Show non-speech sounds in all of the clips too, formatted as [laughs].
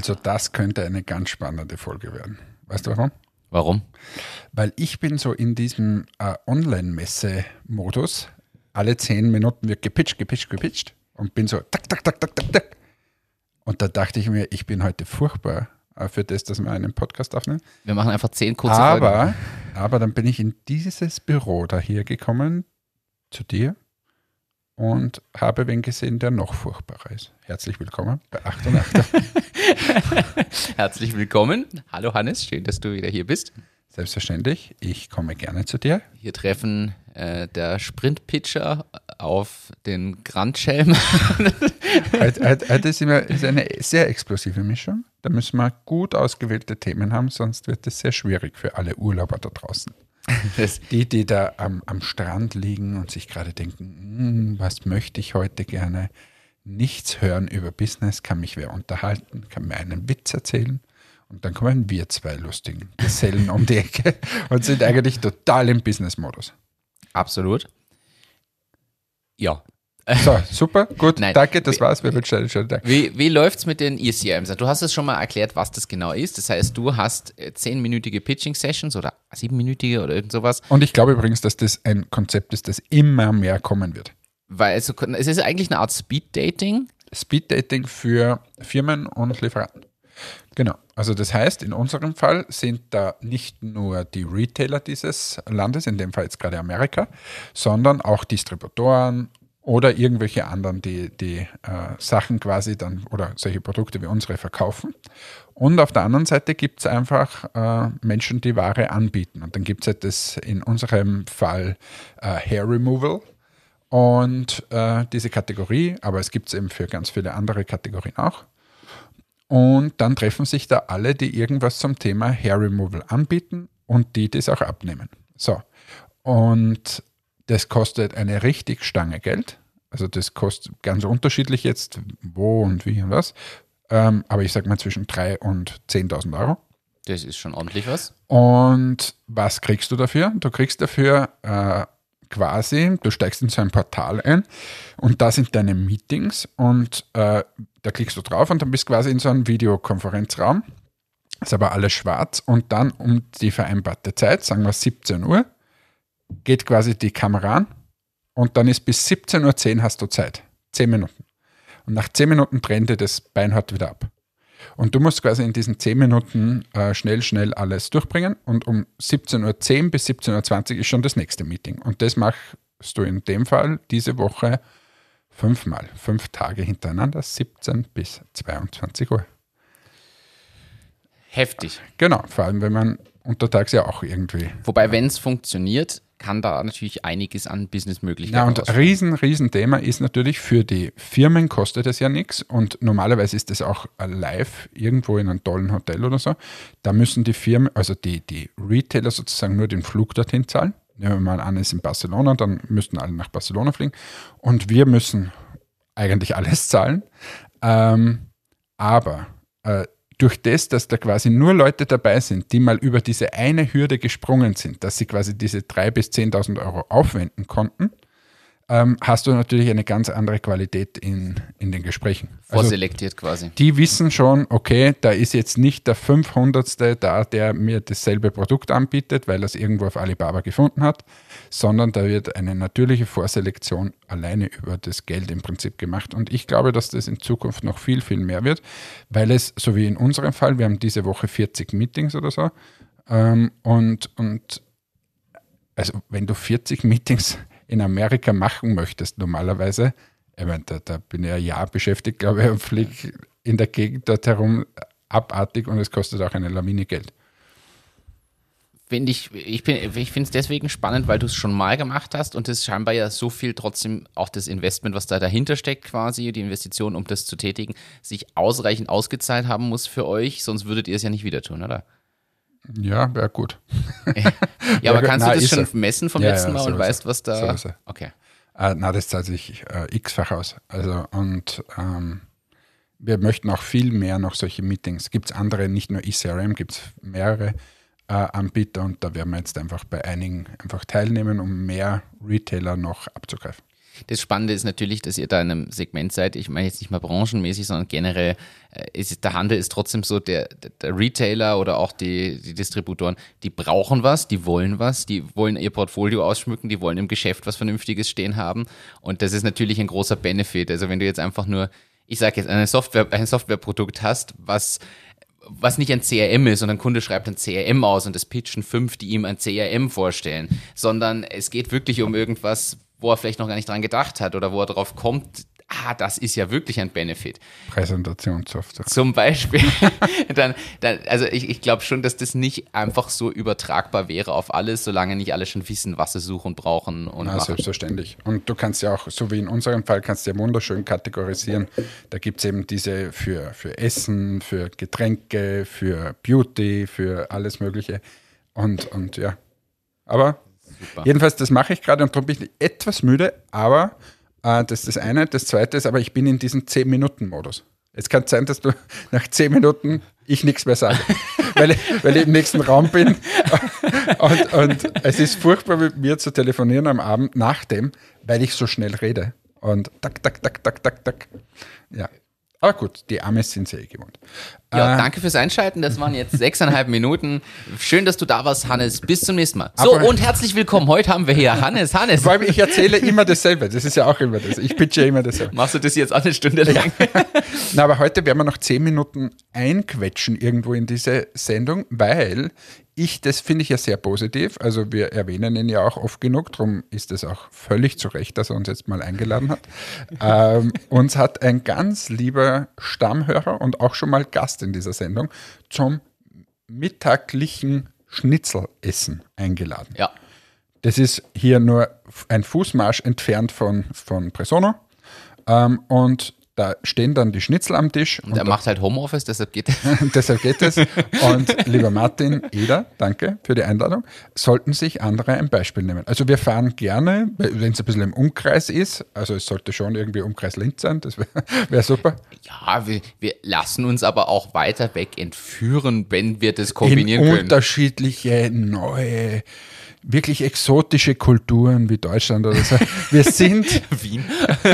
Also das könnte eine ganz spannende Folge werden. Weißt du warum? Warum? Weil ich bin so in diesem äh, Online-Messe-Modus. Alle zehn Minuten wird gepitcht, gepitcht, gepitcht und bin so tak, tak, tak, tak, tak, tak. Und da dachte ich mir, ich bin heute furchtbar äh, für das, dass wir einen Podcast aufnehmen. Wir machen einfach zehn kurze aber, Folgen. aber dann bin ich in dieses Büro da hier gekommen, zu dir, und habe wen gesehen, der noch furchtbarer ist. Herzlich willkommen bei 8 und 8. [laughs] Herzlich willkommen. Hallo Hannes, schön, dass du wieder hier bist. Selbstverständlich, ich komme gerne zu dir. Hier treffen äh, der Sprint-Pitcher auf den Grandschelm. [laughs] Heute, ist, immer, ist eine sehr explosive Mischung. Da müssen wir gut ausgewählte Themen haben, sonst wird es sehr schwierig für alle Urlauber da draußen. [laughs] Die, die da am, am Strand liegen und sich gerade denken, "Hm, was möchte ich heute gerne? Nichts hören über Business, kann mich wer unterhalten, kann mir einen Witz erzählen. Und dann kommen wir zwei lustigen Gesellen um die Ecke [laughs] und sind eigentlich total im Business-Modus. absolut. Ja. So, super, gut, Nein. danke, das war's. Wir wünschen einen schönen Tag. Wie, wie läuft es mit den ECMs? Du hast es schon mal erklärt, was das genau ist. Das heißt, du hast äh, zehnminütige Pitching-Sessions oder siebenminütige oder irgend sowas. Und ich glaube übrigens, dass das ein Konzept ist, das immer mehr kommen wird. Weil es, so- es ist eigentlich eine Art Speed-Dating. Speed-Dating für Firmen und Lieferanten. Genau. Also das heißt, in unserem Fall sind da nicht nur die Retailer dieses Landes, in dem Fall jetzt gerade Amerika, sondern auch Distributoren oder irgendwelche anderen, die die äh, Sachen quasi dann oder solche Produkte wie unsere verkaufen. Und auf der anderen Seite gibt es einfach äh, Menschen, die Ware anbieten. Und dann gibt es halt das in unserem Fall äh, Hair Removal, und äh, diese Kategorie, aber es gibt es eben für ganz viele andere Kategorien auch. Und dann treffen sich da alle, die irgendwas zum Thema Hair Removal anbieten und die das auch abnehmen. So. Und das kostet eine richtig Stange Geld. Also das kostet ganz unterschiedlich jetzt, wo und wie und was. Ähm, aber ich sage mal zwischen 3.000 und 10.000 Euro. Das ist schon ordentlich was. Und was kriegst du dafür? Du kriegst dafür äh, quasi, du steigst in so ein Portal ein und da sind deine Meetings und äh, da klickst du drauf und dann bist du quasi in so einem Videokonferenzraum. Ist aber alles schwarz und dann um die vereinbarte Zeit, sagen wir 17 Uhr, geht quasi die Kamera an und dann ist bis 17.10 Uhr hast du Zeit. 10 Minuten. Und nach 10 Minuten trennt dir das Beinhard wieder ab. Und du musst quasi in diesen 10 Minuten äh, schnell, schnell alles durchbringen. Und um 17.10 Uhr bis 17.20 Uhr ist schon das nächste Meeting. Und das machst du in dem Fall diese Woche fünfmal, fünf Tage hintereinander, 17 bis 22 Uhr. Heftig. Genau, vor allem wenn man untertags ja auch irgendwie. Wobei, wenn es funktioniert, kann da natürlich einiges an Ja, Businessmöglichkeiten und rauskommen. riesen, riesen Thema ist natürlich für die Firmen kostet es ja nichts und normalerweise ist das auch live irgendwo in einem tollen Hotel oder so. Da müssen die Firmen, also die, die Retailer sozusagen nur den Flug dorthin zahlen. Nehmen wir mal an, es ist in Barcelona, dann müssten alle nach Barcelona fliegen und wir müssen eigentlich [laughs] alles zahlen. Ähm, aber äh, durch das, dass da quasi nur Leute dabei sind, die mal über diese eine Hürde gesprungen sind, dass sie quasi diese 3.000 bis 10.000 Euro aufwenden konnten, ähm, hast du natürlich eine ganz andere Qualität in, in den Gesprächen. Also Vorselektiert quasi. die wissen schon, okay, da ist jetzt nicht der 500. da, der mir dasselbe Produkt anbietet, weil er es irgendwo auf Alibaba gefunden hat, sondern da wird eine natürliche Vorselektion alleine über das Geld im Prinzip gemacht. Und ich glaube, dass das in Zukunft noch viel, viel mehr wird, weil es, so wie in unserem Fall, wir haben diese Woche 40 Meetings oder so, ähm, und, und also wenn du 40 Meetings in Amerika machen möchtest, normalerweise, ich meine, da, da bin ich ein Jahr beschäftigt, glaube ich, und fliege in der Gegend dort herum abartig und es kostet auch eine Lawine Geld. Finde ich, ich, bin- ich finde es deswegen spannend, weil du es schon mal gemacht hast und es scheinbar ja so viel trotzdem auch das Investment, was da dahinter steckt, quasi, die Investition, um das zu tätigen, sich ausreichend ausgezahlt haben muss für euch, sonst würdet ihr es ja nicht wieder tun, oder? Ja, wäre gut. [laughs] Ja, aber gut, kannst na, du das schon er. messen vom Ja, letzten ja, Mal und weißt, was da. Sowieso. Okay. Äh, na, das zahlt sich äh, x-fach aus. Also, und ähm, wir möchten auch viel mehr noch solche Meetings. Gibt es andere, nicht nur eCRM, gibt es mehrere äh, Anbieter und da werden wir jetzt einfach bei einigen einfach teilnehmen, um mehr Retailer noch abzugreifen. Das Spannende ist natürlich, dass ihr da in einem Segment seid, ich meine jetzt nicht mal branchenmäßig, sondern generell äh, ist der Handel ist trotzdem so, der, der Retailer oder auch die, die Distributoren, die brauchen was, die wollen was, die wollen ihr Portfolio ausschmücken, die wollen im Geschäft was Vernünftiges stehen haben. Und das ist natürlich ein großer Benefit. Also wenn du jetzt einfach nur, ich sage jetzt, eine Software, ein Softwareprodukt hast, was was nicht ein CRM ist und ein Kunde schreibt ein CRM aus und es pitchen fünf, die ihm ein CRM vorstellen, sondern es geht wirklich um irgendwas, wo er vielleicht noch gar nicht dran gedacht hat oder wo er darauf kommt, ah, das ist ja wirklich ein Benefit. Präsentationssoftware. Zum Beispiel. [laughs] dann, dann, also ich, ich glaube schon, dass das nicht einfach so übertragbar wäre auf alles, solange nicht alle schon wissen, was sie suchen, brauchen und Na, machen. selbstverständlich. Und du kannst ja auch, so wie in unserem Fall, kannst du ja wunderschön kategorisieren. Da gibt es eben diese für, für Essen, für Getränke, für Beauty, für alles Mögliche. Und, und ja. Aber Super. jedenfalls, das mache ich gerade und darum bin ich etwas müde, aber äh, das ist das eine. Das zweite ist, aber ich bin in diesem 10-Minuten-Modus. Es kann sein, dass du [laughs] nach 10 Minuten ich nichts mehr sage, [laughs] weil, ich, weil ich im nächsten Raum bin. [laughs] Und, und es ist furchtbar mit mir zu telefonieren am Abend nach dem, weil ich so schnell rede. Und tak, tak, tak, tak, tak, tak. Ja. Aber gut, die Amis sind sehr gewohnt. Ja, Äh, danke fürs Einschalten. Das waren jetzt sechseinhalb Minuten. Schön, dass du da warst, Hannes. Bis zum nächsten Mal. So, Aber- und herzlich willkommen. Heute haben wir hier Hannes. Hannes, allem, ich erzähle immer dasselbe. Das ist ja auch immer das. Ich pitche immer dasselbe. machst du das jetzt eine Stunde lang? [laughs] Na, aber heute werden wir noch zehn Minuten einquetschen irgendwo in diese Sendung, weil ich, das finde ich ja sehr positiv. Also wir erwähnen ihn ja auch oft genug, darum ist es auch völlig zu Recht, dass er uns jetzt mal eingeladen hat. [laughs] ähm, uns hat ein ganz lieber Stammhörer und auch schon mal Gast in dieser Sendung zum mittaglichen Schnitzelessen eingeladen. Ja. Das ist hier nur ein Fußmarsch entfernt von, von Presono. Ähm, und da stehen dann die Schnitzel am Tisch. Und er macht halt Homeoffice, deshalb geht Und [laughs] deshalb geht es. Und lieber Martin, Eder, danke für die Einladung, sollten sich andere ein Beispiel nehmen. Also wir fahren gerne, wenn es ein bisschen im Umkreis ist, also es sollte schon irgendwie Umkreis Linz sein, das wäre [laughs] wär super. Ja, wir, wir lassen uns aber auch weiter weg entführen, wenn wir das In kombinieren können. unterschiedliche, neue, wirklich exotische Kulturen wie Deutschland oder so. Wir sind, [laughs] Wien.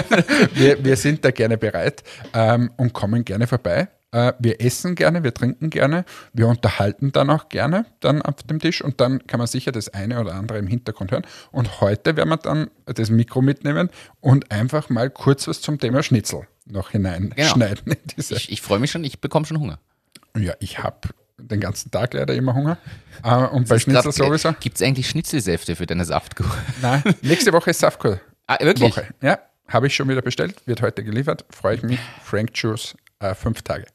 [laughs] wir, wir sind da gerne bereit ähm, und kommen gerne vorbei. Äh, wir essen gerne, wir trinken gerne, wir unterhalten dann auch gerne dann auf dem Tisch und dann kann man sicher das eine oder andere im Hintergrund hören. Und heute werden wir dann das Mikro mitnehmen und einfach mal kurz was zum Thema Schnitzel noch hineinschneiden. in diese. Ich, ich freue mich schon, ich bekomme schon Hunger. Ja, ich habe den ganzen Tag leider immer Hunger. Äh, und bei Schnitzel sowieso. Gibt es eigentlich Schnitzelsäfte für deine Saftkur? Nein, nächste Woche ist Saftkur. Ah, wirklich? Woche. Ja, habe ich schon wieder bestellt, wird heute geliefert. Freue ich mich. Frank Juice, äh, fünf Tage.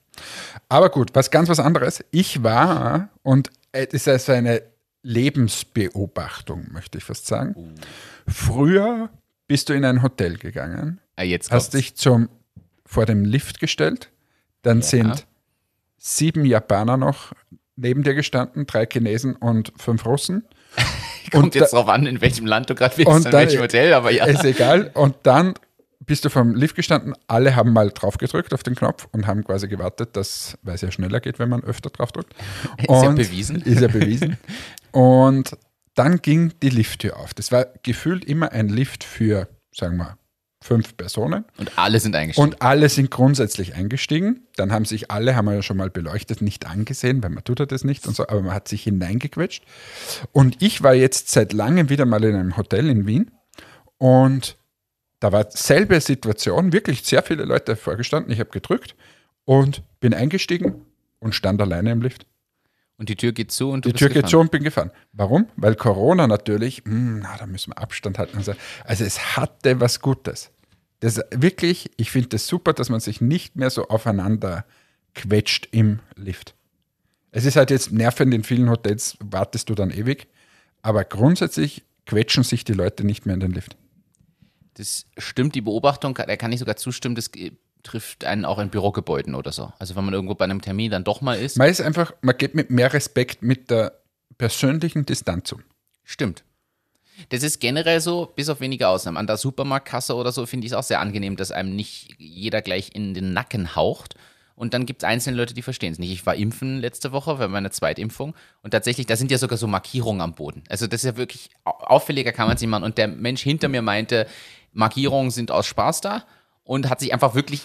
Aber gut, was ganz was anderes. Ich war, und es ist also eine Lebensbeobachtung, möchte ich fast sagen. Früher bist du in ein Hotel gegangen, Ah, jetzt hast dich zum, vor dem Lift gestellt, dann sind sieben Japaner noch neben dir gestanden, drei Chinesen und fünf Russen. [laughs] Kommt und jetzt da- drauf an, in welchem Land du gerade bist, Und in welchem Hotel, aber ja. Ist egal. Und dann bist du vom Lift gestanden, alle haben mal drauf gedrückt auf den Knopf und haben quasi gewartet, dass, weil es ja schneller geht, wenn man öfter drauf drückt. [laughs] Ist ja Und- bewiesen. [laughs] Ist ja bewiesen. Und dann ging die Lifttür auf. Das war gefühlt immer ein Lift für, sagen wir, fünf Personen. Und alle sind eingestiegen. Und alle sind grundsätzlich eingestiegen. Dann haben sich alle, haben wir ja schon mal beleuchtet, nicht angesehen, weil man tut ja das nicht und so, aber man hat sich hineingequetscht. Und ich war jetzt seit langem wieder mal in einem Hotel in Wien und da war selbe Situation, wirklich sehr viele Leute vorgestanden. Ich habe gedrückt und bin eingestiegen und stand alleine im Lift. Und die Tür geht zu und du Die bist Tür geht gefahren. zu und bin gefahren. Warum? Weil Corona natürlich, hm, na, da müssen wir Abstand halten. Also es hatte was Gutes. Das wirklich, ich finde das super, dass man sich nicht mehr so aufeinander quetscht im Lift. Es ist halt jetzt nervend, in vielen Hotels wartest du dann ewig, aber grundsätzlich quetschen sich die Leute nicht mehr in den Lift. Das stimmt, die Beobachtung, da kann ich sogar zustimmen, das trifft einen auch in Bürogebäuden oder so. Also wenn man irgendwo bei einem Termin dann doch mal ist. Man ist einfach, man geht mit mehr Respekt mit der persönlichen Distanz um. Stimmt. Das ist generell so, bis auf wenige Ausnahmen. An der Supermarktkasse oder so finde ich es auch sehr angenehm, dass einem nicht jeder gleich in den Nacken haucht. Und dann gibt es einzelne Leute, die verstehen es nicht. Ich war impfen letzte Woche bei meiner Zweitimpfung und tatsächlich, da sind ja sogar so Markierungen am Boden. Also das ist ja wirklich au- auffälliger kann man es nicht machen. Und der Mensch hinter mir meinte, Markierungen sind aus Spaß da und hat sich einfach wirklich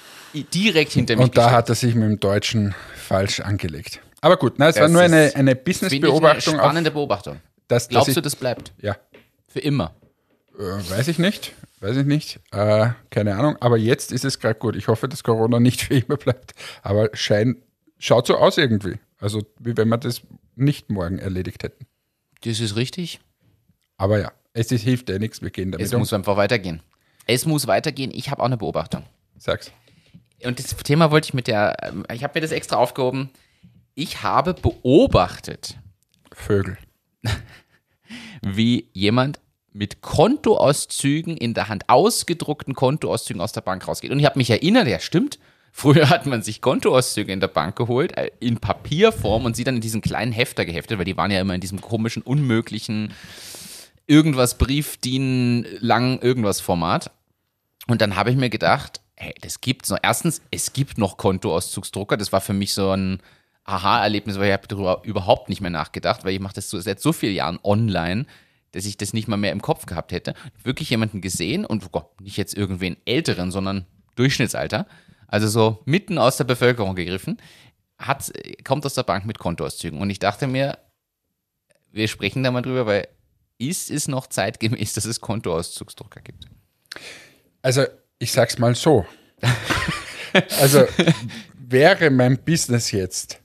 direkt hinter mich Und da gestellt. hat er sich mit dem Deutschen falsch angelegt. Aber gut, nein, es war Das nur eine, eine Business-Beobachtung. eine auf- spannende Beobachtung. dass- dass Glaubst ich- du, das bleibt? Ja, Für immer. äh, weiß ich nicht. Weiß ich nicht. Äh, keine Ahnung. Aber jetzt ist es gerade gut. Ich hoffe, dass Corona nicht für immer bleibt. Aber schein, schaut so aus irgendwie. Also, wie wenn wir das nicht morgen erledigt hätten. Das ist richtig. Aber ja, es ist, hilft ja nichts. Wir gehen damit Es um. muss einfach weitergehen. Es muss weitergehen. Ich habe auch eine Beobachtung. Sag's. Und das Thema wollte ich mit der, ähm, ich habe mir das extra aufgehoben. Ich habe beobachtet, Vögel. [laughs] wie jemand mit Kontoauszügen in der Hand, ausgedruckten Kontoauszügen aus der Bank rausgeht. Und ich habe mich erinnert, ja stimmt, früher hat man sich Kontoauszüge in der Bank geholt, äh, in Papierform und sie dann in diesen kleinen Hefter geheftet, weil die waren ja immer in diesem komischen, unmöglichen irgendwas Brief, DIN, lang irgendwas Format. Und dann habe ich mir gedacht, hey, das gibt's noch. Erstens, es gibt noch Kontoauszugsdrucker. Das war für mich so ein Aha-Erlebnis, weil ich habe darüber überhaupt nicht mehr nachgedacht, weil ich mache das so, seit so vielen Jahren online, dass ich das nicht mal mehr im Kopf gehabt hätte. Wirklich jemanden gesehen und oh Gott, nicht jetzt irgendwen Älteren, sondern Durchschnittsalter, also so mitten aus der Bevölkerung gegriffen, hat, kommt aus der Bank mit Kontoauszügen. Und ich dachte mir, wir sprechen da mal drüber, weil ist es noch zeitgemäß, dass es Kontoauszugsdrucker gibt? Also, ich sag's mal so. Also, wäre mein Business jetzt,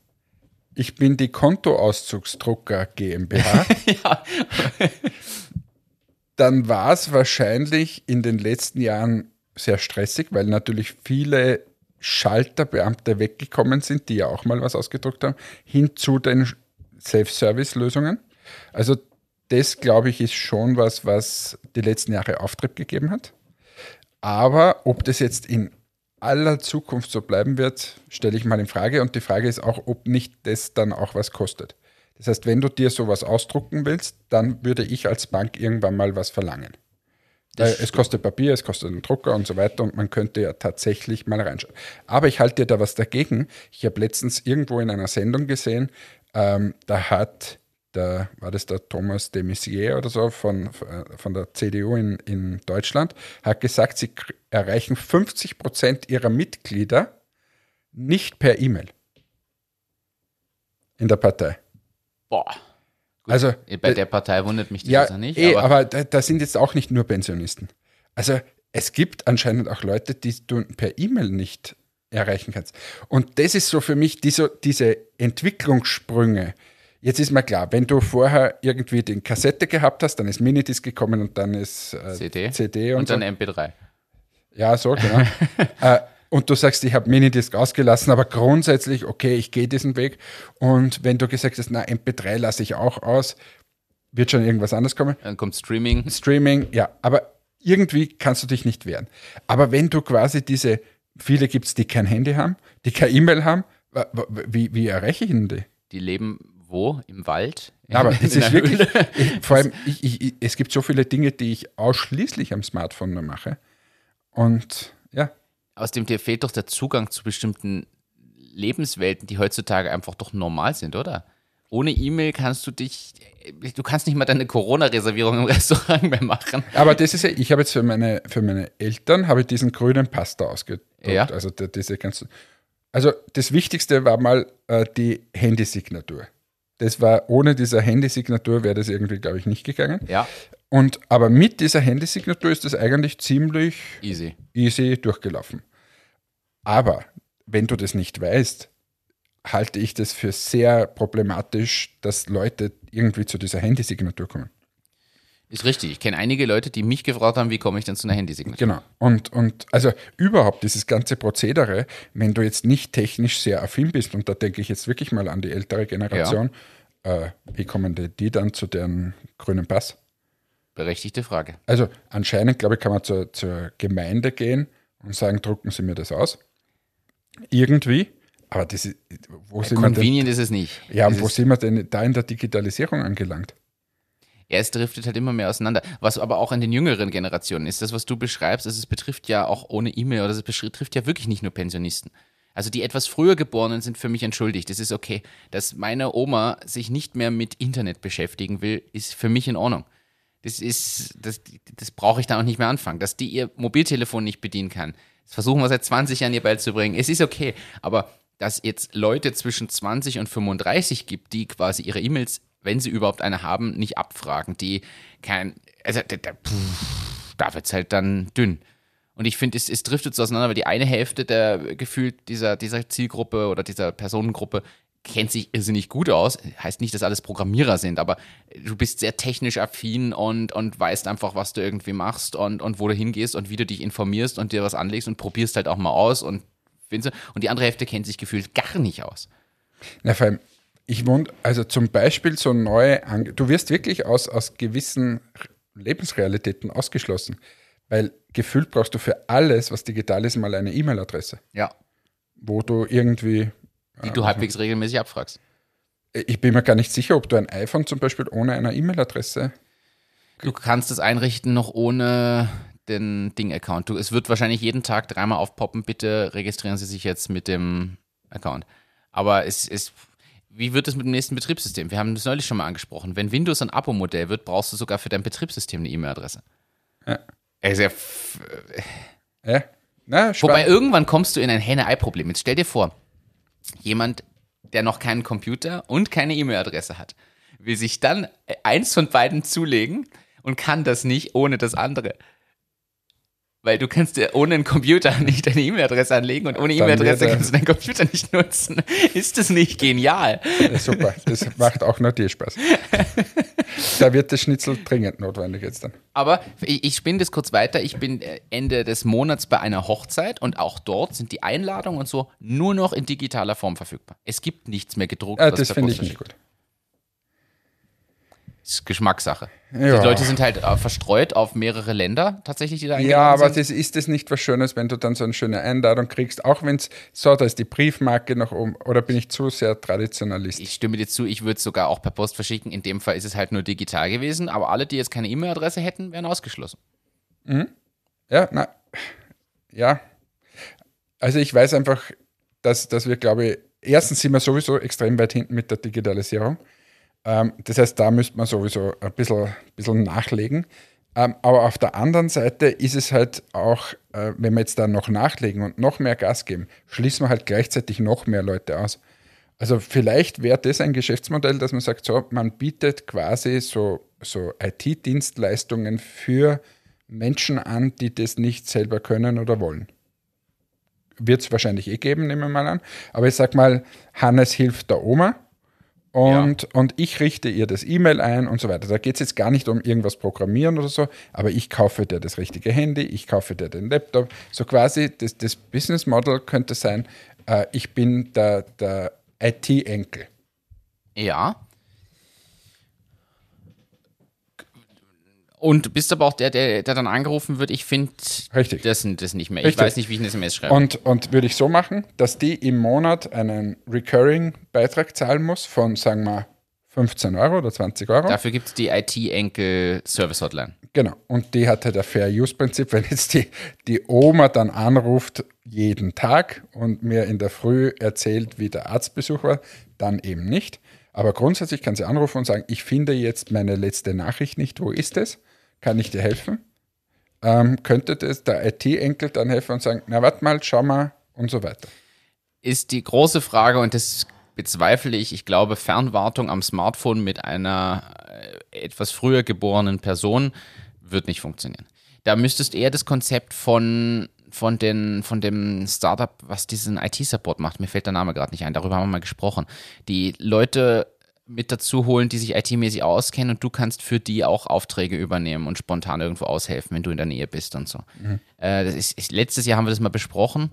ich bin die Kontoauszugsdrucker GmbH, [laughs] dann war es wahrscheinlich in den letzten Jahren sehr stressig, weil natürlich viele Schalterbeamte weggekommen sind, die ja auch mal was ausgedruckt haben, hin zu den Self-Service-Lösungen. Also das, glaube ich, ist schon was, was die letzten Jahre Auftrieb gegeben hat. Aber ob das jetzt in aller Zukunft so bleiben wird, stelle ich mal in Frage. Und die Frage ist auch, ob nicht das dann auch was kostet. Das heißt, wenn du dir sowas ausdrucken willst, dann würde ich als Bank irgendwann mal was verlangen. Weil es kostet Papier, es kostet einen Drucker und so weiter und man könnte ja tatsächlich mal reinschauen. Aber ich halte dir da was dagegen. Ich habe letztens irgendwo in einer Sendung gesehen, ähm, da hat der, war das der Thomas de Maizière oder so von, von der CDU in, in Deutschland, hat gesagt, sie erreichen 50 Prozent ihrer Mitglieder nicht per E-Mail in der Partei. boah. Gut, Also, bei äh, der Partei wundert mich das Ja, jetzt nicht. eh, aber, aber, da, da sind jetzt auch nicht nur Pensionisten. Also es gibt anscheinend auch Leute, die du per E-Mail nicht erreichen kannst. Und das ist so für mich diese, diese Entwicklungssprünge. Jetzt ist mir klar, wenn du vorher irgendwie den Kassette gehabt hast, dann ist Minidisc gekommen und dann ist äh, CD. CD und, und so. dann MP3. Ja, so, genau. [laughs] äh, und du sagst, ich habe Minidisc ausgelassen, aber grundsätzlich, okay, ich gehe diesen Weg. Und wenn du gesagt hast, na, MP3 lasse ich auch aus, wird schon irgendwas anderes kommen. Dann kommt Streaming. Streaming, ja, aber irgendwie kannst du dich nicht wehren. Aber wenn du quasi diese, viele gibt es, die kein Handy haben, die kein E-Mail haben, wie, wie erreiche ich denn die? Die leben wo? Im Wald? Ja, aber [laughs] das ist wirklich, ich, vor allem, ich, ich, es gibt so viele Dinge, die ich ausschließlich am Smartphone nur mache. Und ja, Aus dem dir fehlt doch der Zugang zu bestimmten Lebenswelten, die heutzutage einfach doch normal sind, oder? Ohne E-Mail kannst du dich, du kannst nicht mal deine Corona-Reservierung im [laughs] Restaurant mehr machen. aber das ist ja, ich habe jetzt für meine, für meine Eltern, habe ich diesen grünen Pasta ausgedruckt. Ja. Also diese ganzen, also das Wichtigste war mal äh, die Handysignatur. Das war, ohne diese Handysignatur wäre das irgendwie, glaube ich, nicht gegangen. Ja, Und aber mit dieser Handysignatur ist das eigentlich ziemlich easy. easy durchgelaufen. Aber wenn du das nicht weißt, halte ich das für sehr problematisch, dass Leute irgendwie zu dieser Handysignatur kommen. Ist richtig. Ich kenne einige Leute, die mich gefragt haben, wie komme ich denn zu einer Handysignatur? Genau. Und, und also überhaupt dieses ganze Prozedere, wenn du jetzt nicht technisch sehr affin bist, und da denke ich jetzt wirklich mal an die ältere Generation, äh, wie kommen die, die dann zu deren grünen Pass? Berechtigte Frage. Also anscheinend, glaube ich, kann man zur, zur Gemeinde gehen und sagen, drucken Sie mir das aus. Irgendwie. Aber das ist, wo sind wir denn? Convenient ist es nicht. Ja, Es wo sind wir denn da in der Digitalisierung angelangt? Ja, es driftet halt immer mehr auseinander. Was aber auch in den jüngeren Generationen ist, das, was du beschreibst, also es betrifft ja auch ohne E-Mail oder es betrifft ja wirklich nicht nur Pensionisten. Also die etwas früher Geborenen sind für mich entschuldigt. Das ist okay. Dass meine Oma sich nicht mehr mit Internet beschäftigen will, ist für mich in Ordnung. Das ist, das, das brauche ich dann auch nicht mehr anfangen. Dass die ihr Mobiltelefon nicht bedienen kann. Das versuchen wir seit 20 Jahren ihr beizubringen. Es ist okay. Aber dass jetzt Leute zwischen 20 und 35 gibt, die quasi ihre E-Mails, wenn sie überhaupt eine haben, nicht abfragen, die kein, also da, da, da wird es halt dann dünn. Und ich finde, es, es driftet so auseinander, weil die eine Hälfte der gefühlt dieser, dieser Zielgruppe oder dieser Personengruppe kennt sich irrsinnig gut aus. Heißt nicht, dass alles Programmierer sind, aber du bist sehr technisch affin und, und weißt einfach, was du irgendwie machst und, und wo du hingehst und wie du dich informierst und dir was anlegst und probierst halt auch mal aus und und die andere Hälfte kennt sich gefühlt gar nicht aus. Na, vor allem, ich wohne, also zum Beispiel so neue, du wirst wirklich aus, aus gewissen Lebensrealitäten ausgeschlossen, weil gefühlt brauchst du für alles, was digital ist, mal eine E-Mail-Adresse. Ja. Wo du irgendwie. Die du äh, halbwegs regelmäßig abfragst. Ich bin mir gar nicht sicher, ob du ein iPhone zum Beispiel ohne eine E-Mail-Adresse. Du kannst es einrichten noch ohne den Ding-Account. Es wird wahrscheinlich jeden Tag dreimal aufpoppen, bitte registrieren Sie sich jetzt mit dem Account. Aber es ist, wie wird es mit dem nächsten Betriebssystem? Wir haben das neulich schon mal angesprochen. Wenn Windows ein Abo-Modell wird, brauchst du sogar für dein Betriebssystem eine E-Mail-Adresse. Ja. Also, ja. Na, Wobei irgendwann kommst du in ein Henne-Ei-Problem. Jetzt stell dir vor, jemand, der noch keinen Computer und keine E-Mail-Adresse hat, will sich dann eins von beiden zulegen und kann das nicht ohne das andere. Weil du kannst dir ohne einen Computer [laughs] nicht deine E-Mail-Adresse anlegen und ohne E-Mail-Adresse kannst du deinen Computer nicht nutzen. [laughs] Ist das nicht genial? Ja, super, das macht auch nur dir Spaß. [laughs] da wird das Schnitzel dringend notwendig jetzt dann. Aber ich, ich spinne das kurz weiter. Ich bin äh, Ende des Monats bei einer Hochzeit und auch dort sind die Einladungen und so nur noch in digitaler Form verfügbar. Es gibt nichts mehr gedruckt. Ja, das finde ich nicht gut ist Geschmackssache. Ja. Die Leute sind halt äh, verstreut auf mehrere Länder tatsächlich, die da Ja, aber sind. das ist es nicht was Schönes, wenn du dann so eine schöne Einladung kriegst, auch wenn es so, da ist die Briefmarke noch oben, oder bin ich zu sehr Traditionalist? Ich stimme dir zu, ich würde es sogar auch per Post verschicken. In dem Fall ist es halt nur digital gewesen, aber alle, die jetzt keine E-Mail-Adresse hätten, wären ausgeschlossen. Mhm. Ja, na, ja. Also ich weiß einfach, dass, dass wir, glaube ich, erstens sind wir sowieso extrem weit hinten mit der Digitalisierung. Ähm, das heißt, da müsste man sowieso ein bisschen, bisschen nachlegen. Ähm, aber auf der anderen Seite ist es halt auch, äh, wenn wir jetzt da noch nachlegen und noch mehr Gas geben, schließen wir halt gleichzeitig noch mehr Leute aus. Also vielleicht wäre das ein Geschäftsmodell, dass man sagt, so, man bietet quasi so, so IT-Dienstleistungen für Menschen an, die das nicht selber können oder wollen. Wird es wahrscheinlich eh geben, nehmen wir mal an. Aber ich sag mal, Hannes hilft der Oma und, ja. und ich richte ihr das E-Mail ein und so weiter. Da geht es jetzt gar nicht um irgendwas programmieren oder so, aber ich kaufe dir das richtige Handy, ich kaufe dir den Laptop. So quasi das, das Business Model könnte sein, äh, ich bin der, der IT-Enkel. Ja. Und bist aber auch der, der, der dann angerufen wird, ich finde das, das nicht mehr. Ich weiß nicht, wie ich eine SMS schreibe. Und, und würde ich so machen, dass die im Monat einen Recurring-Beitrag zahlen muss von, sagen wir, 15 Euro oder 20 Euro. Dafür gibt es die IT-Enkel-Service-Hotline. Genau. Und die hat halt ein Fair-Use-Prinzip. [laughs] Wenn jetzt die, die Oma dann anruft jeden Tag und mir in der Früh erzählt, wie der Arztbesuch war, dann eben nicht. Aber grundsätzlich kann sie anrufen und sagen, ich finde jetzt meine letzte Nachricht nicht, wo ist es? Kann ich dir helfen? Ähm, könnte das der IT-Enkel dann helfen und sagen, na warte mal, schau mal und so weiter? Ist die große Frage und das bezweifle ich. Ich glaube, Fernwartung am Smartphone mit einer äh, etwas früher geborenen Person wird nicht funktionieren. Da müsstest eher das Konzept von von, den, von dem Startup, was diesen IT-Support macht, mir fällt der Name gerade nicht ein, darüber haben wir mal gesprochen. Die Leute mit dazu holen, die sich IT-mäßig auskennen und du kannst für die auch Aufträge übernehmen und spontan irgendwo aushelfen, wenn du in der Nähe bist und so. Mhm. Äh, das ist, ist, letztes Jahr haben wir das mal besprochen.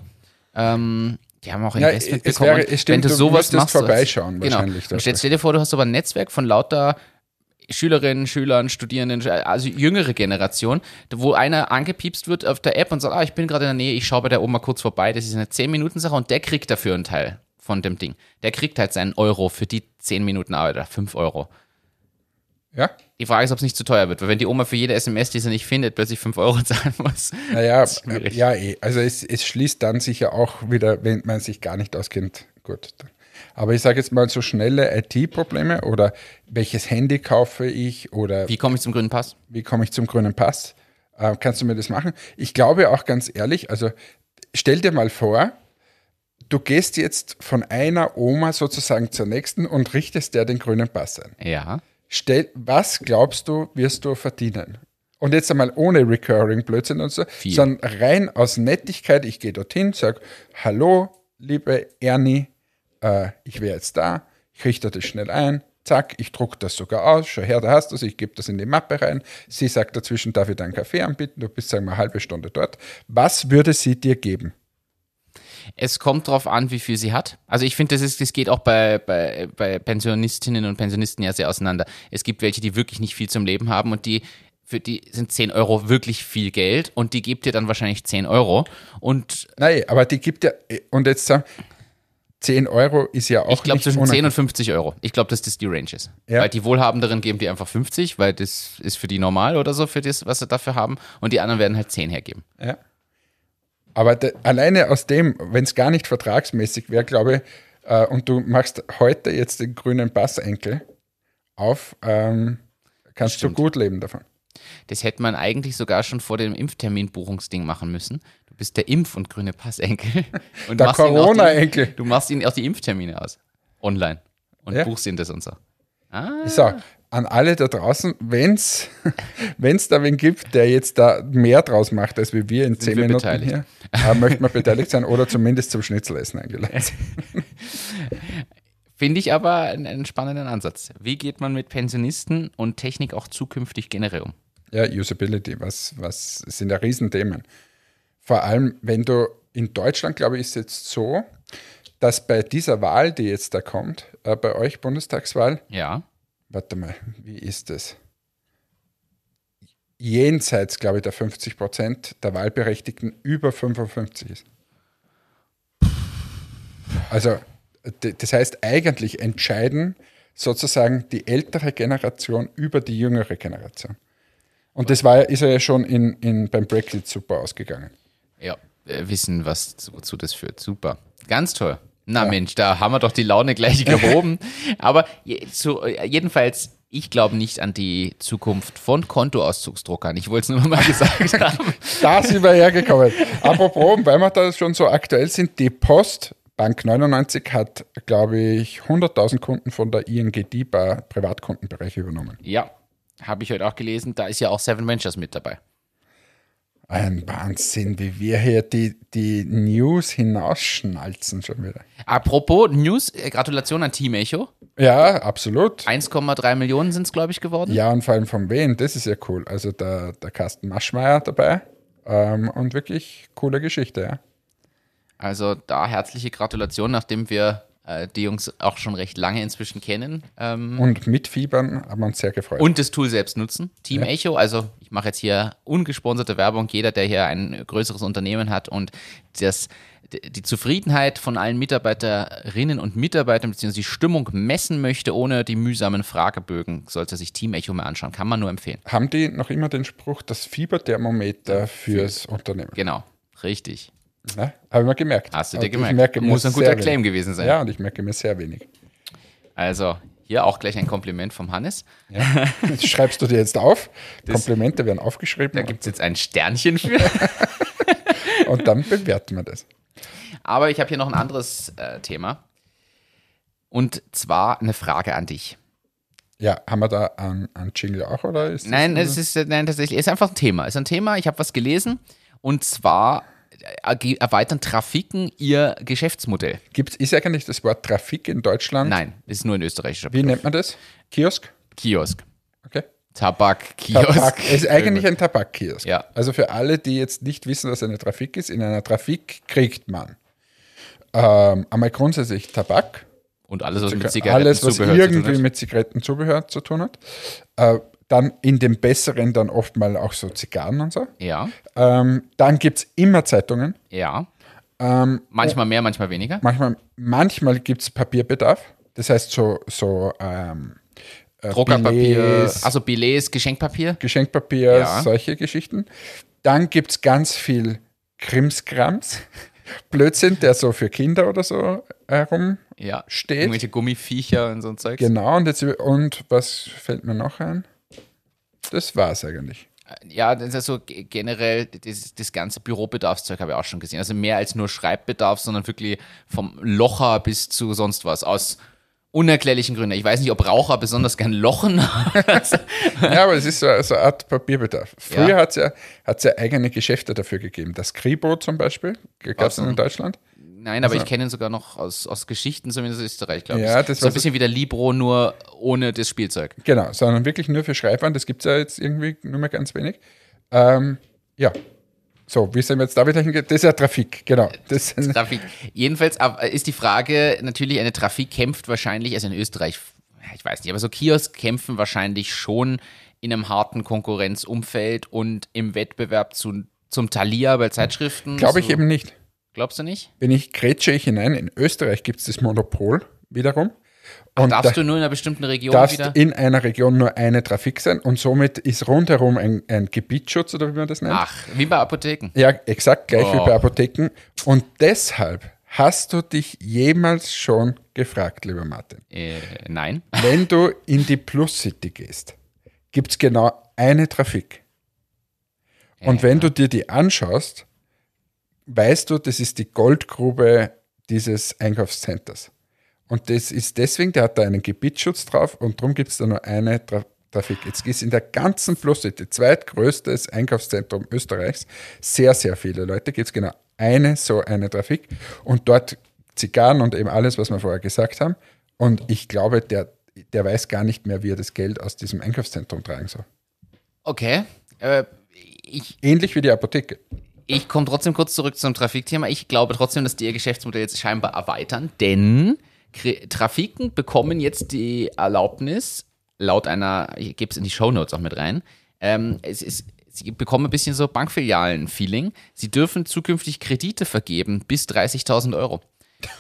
Ähm, die haben auch Investment ja, bekommen. Wäre, stimmt, wenn du, sowas machst, vorbeischauen genau. wahrscheinlich. Und stell dir vor, du hast aber ein Netzwerk von lauter Schülerinnen, Schülern, Studierenden, also jüngere Generation, wo einer angepiepst wird auf der App und sagt, ah, ich bin gerade in der Nähe, ich schaue bei der Oma kurz vorbei, das ist eine 10-Minuten-Sache und der kriegt dafür einen Teil von dem Ding. Der kriegt halt seinen Euro für die 10 Minuten Arbeit oder 5 Euro. Ja. Die Frage ist, ob es nicht zu teuer wird, weil wenn die Oma für jede SMS, die sie nicht findet, plötzlich 5 Euro [laughs] zahlen muss. Naja, ja, eh. Also es, es schließt dann sicher auch wieder, wenn man sich gar nicht auskennt. Gut. Aber ich sage jetzt mal so schnelle IT-Probleme oder welches Handy kaufe ich oder Wie komme ich zum grünen Pass? wie komme ich zum grünen Pass? Äh, kannst du mir das machen? Ich glaube auch ganz ehrlich, also stell dir mal vor, du gehst jetzt von einer Oma sozusagen zur nächsten und richtest der den grünen Pass ein. Ja. Stell, was glaubst du, wirst du verdienen? Und jetzt einmal ohne Recurring Blödsinn und so, Viel. sondern rein aus Nettigkeit. Ich gehe dorthin, sage, hallo, liebe Ernie, äh, ich wäre jetzt da, ich richte das schnell ein, zack, ich drucke das sogar aus, schau her, da hast du es, ich gebe das in die Mappe rein. Sie sagt dazwischen, darf ich dir einen Kaffee anbieten, du bist, sagen wir, eine halbe Stunde dort. Was würde sie dir geben? Es kommt darauf an, wie viel sie hat. Also ich finde, das, ist, das geht auch bei, bei, bei Pensionistinnen und Pensionisten ja sehr auseinander. Es gibt welche, die wirklich nicht viel zum Leben haben und die für die sind 10 Euro wirklich viel Geld und die gibt dir dann wahrscheinlich 10 Euro. Und Nein, aber die gibt ja, und jetzt sagen, 10 Euro ist ja auch ich glaube zwischen ohne- 10 und 50 Euro. Ich glaube, dass das die Range ist. Ja. Weil die Wohlhabenderen geben dir einfach 50, weil das ist für die normal oder so, für das, was sie dafür haben. Und die anderen werden halt 10 hergeben. Ja. Aber de, alleine aus dem, wenn es gar nicht vertragsmäßig wäre, glaube ich, äh, und du machst heute jetzt den grünen Passenkel auf, ähm, kannst du Stimmt. gut leben davon. Das hätte man eigentlich sogar schon vor dem Impfterminbuchungsding machen müssen. Du bist der Impf- und grüne Passenkel. [laughs] Und Der Corona-Enkel. Du machst ihnen auch die Impftermine aus. Online. Und Ja. buchst ihnen das und so. Ah, So, an alle da draußen, wenn es [laughs] da wen gibt, der jetzt da mehr draus macht, als wie wir in zehn wir Minuten beteiligt. hier, äh, möchte man beteiligt sein oder zumindest zum Schnitzelessen eingeladen. [laughs] Finde ich aber einen, einen spannenden Ansatz. Wie geht man mit Pensionisten und Technik auch zukünftig generell um? Ja, Usability, was, was sind ja Riesenthemen. Vor allem, wenn du in Deutschland, glaube ich, ist jetzt so, dass bei dieser Wahl, die jetzt da kommt, äh, bei euch Bundestagswahl, Ja. warte mal, wie ist das? Jenseits, glaube ich, der 50 Prozent der Wahlberechtigten über 55 ist. Also, das heißt, eigentlich entscheiden sozusagen die ältere Generation über die jüngere Generation. Und das war, ist ja schon in, in, beim Brexit super ausgegangen. Ja. Äh, wissen, was, wozu das führt. Super. Ganz toll. Na Mensch, da haben wir doch die Laune gleich gehoben. [laughs] Aber je, zu, äh, jedenfalls, ich glaube nicht an die Zukunft von Kontoauszugsdruckern. Ich wollte es nur mal [laughs] gesagt haben. Da sind wir hergekommen. Apropos, weil wir da schon so aktuell sind, die Post, Bank 99, hat, glaube ich, 100.000 Kunden von der ING DIBA Privatkundenbereich übernommen. Ja, habe ich heute auch gelesen. Da ist ja auch Seven Ventures mit dabei. Ein Wahnsinn, wie wir hier die, die News hinausschnalzen schon wieder. Apropos News, äh, Gratulation an Team Echo. Ja, absolut. 1,3 Millionen sind es, glaube ich, geworden. Ja, und vor allem von wen, das ist ja cool. Also der, der Carsten Maschmeyer dabei ähm, und wirklich coole Geschichte, ja. Also da herzliche Gratulation, nachdem wir äh, die Jungs auch schon recht lange inzwischen kennen. Ähm, Und mit Fiebern haben wir uns sehr gefreut. und das Tool selbst nutzen. Team Ja. Echo, also ich mache jetzt hier ungesponserte Werbung. Jeder, der hier ein größeres Unternehmen hat und das, die Zufriedenheit von allen Mitarbeiterinnen und Mitarbeitern bzw. die Stimmung messen möchte, ohne die mühsamen Fragebögen, sollte sich Team Echo mal anschauen. Kann man nur empfehlen. haben die noch immer den Spruch, das Fieberthermometer fürs Unternehmen? Genau, richtig. Ne? Habe ich mir gemerkt. Hast du dir ich gemerkt. merke Muss ein guter wenig. Claim gewesen sein. Ja, und ich merke mir sehr wenig. Also hier auch gleich ein Kompliment vom Hannes. Ja. Das schreibst du dir jetzt auf. [laughs] Komplimente werden aufgeschrieben Da gibt es jetzt ein Sternchen für. [laughs] und dann bewerten wir das. Aber ich habe hier noch ein anderes äh, Thema. Und zwar eine Frage an dich. Ja, haben wir da einen, einen Jingle auch oder ist das Nein, es ist, nein, tatsächlich, es ist einfach ein Thema. Es ist ein Thema, ich habe was gelesen. Und zwar erweitern Trafiken ihr Geschäftsmodell. Gibt's, ist eigentlich das Wort Trafik in Deutschland? Nein, ist nur ein österreichischer Wie nennt man das? Kiosk? Kiosk. Okay. Tabak, Kiosk. Tabak. Es ist eigentlich ein Tabakkiosk. Ja. Also für alle, die jetzt nicht wissen, was eine Trafik ist, in einer Trafik kriegt man ähm, einmal grundsätzlich Tabak, Und alles, was mit Zigaretten alles, was Zubehör zu tun irgendwie hat. mit Zigarettenzubehör zu tun hat. Äh, dann in dem Besseren dann oft mal auch so Zigarren und so. Ja, Ähm, dann gibt es immer Zeitungen. ja. Ähm, Manchmal mehr, manchmal weniger. manchmal manchmal gibt es Papierbedarf. Das heißt so, so ähm, äh, Druckerpapier, Billets, also Billets, Geschenkpapier. Geschenkpapier, Ja. solche Geschichten. Dann gibt es ganz viel Krimskrams. [laughs] Blödsinn, der so für Kinder oder so herum Ja. steht. Irgendwelche Gummiviecher und so ein Zeug. Genau, und, jetzt, und was fällt mir noch ein? Das war's eigentlich. Ja, das ist also generell, das, das ganze Bürobedarfszeug habe ich auch schon gesehen. Also mehr als nur Schreibbedarf, sondern wirklich vom Locher bis zu sonst was. Aus unerklärlichen Gründen. Ich weiß nicht, ob Raucher besonders gern lochen. [laughs] Ja, aber es ist so, so eine Art Papierbedarf. Früher Ja. hat's ja, hat's ja eigene Geschäfte dafür gegeben. Das Kribo zum Beispiel, gab es in Deutschland. Nein, aber ich kenne ihn sogar noch aus, aus Geschichten, zumindest aus Österreich, glaube Ja, ich. das so ein bisschen wie der Libro, nur ohne das Spielzeug. Genau, sondern wirklich nur für Schreibwaren. Das gibt es ja jetzt irgendwie nur mehr ganz wenig. Ähm, ja. So, wie sind wir jetzt da wieder hingegangen? Das ist ja Trafik, genau. Das [laughs] Trafik. Jedenfalls aber ist die Frage natürlich, eine Trafik kämpft wahrscheinlich, also in Österreich, ich weiß nicht, aber so Kiosk kämpfen wahrscheinlich schon in einem harten Konkurrenzumfeld und im Wettbewerb zu, zum Thalia bei Zeitschriften. Glaube ich so, eben nicht. Glaubst du nicht? Wenn ich grätsche ich hinein, in Österreich gibt es das Monopol wiederum. Und Darfst da du nur in einer bestimmten Region darfst wieder? in einer Region nur eine Trafik sein und somit ist rundherum ein, ein Gebietsschutz oder wie man das nennt. Ach, wie bei Apotheken. Ja, exakt gleich wie Oh. bei Apotheken. Und deshalb hast du dich jemals schon gefragt, lieber Martin, Äh, nein. [laughs] wenn du in die Plus City gehst, gibt es genau eine Trafik. Und wenn du dir die anschaust, weißt du, das ist die Goldgrube dieses Einkaufscenters. Und das ist deswegen, der hat da einen Gebietsschutz drauf und darum gibt es da nur eine Tra Trafik. Jetzt ist in der ganzen City, zweitgrößtes Einkaufszentrum Österreichs, sehr, sehr viele Leute, gibt es genau eine so eine Trafik und dort Zigarren und eben alles, was wir vorher gesagt haben. Und ich glaube, der, der weiß gar nicht mehr, wie er das Geld aus diesem Einkaufszentrum tragen soll. Okay. Äh, ich Ähnlich wie die Apotheke. Ich komme trotzdem kurz zurück zum Trafikthema. Ich glaube trotzdem, dass die ihr Geschäftsmodell jetzt scheinbar erweitern, denn Trafiken bekommen jetzt die Erlaubnis, laut einer, ich gebe es in die Shownotes auch mit rein, ähm, es ist, sie bekommen ein bisschen so Bankfilialen-Feeling. Sie dürfen zukünftig Kredite vergeben bis 30.000 Euro.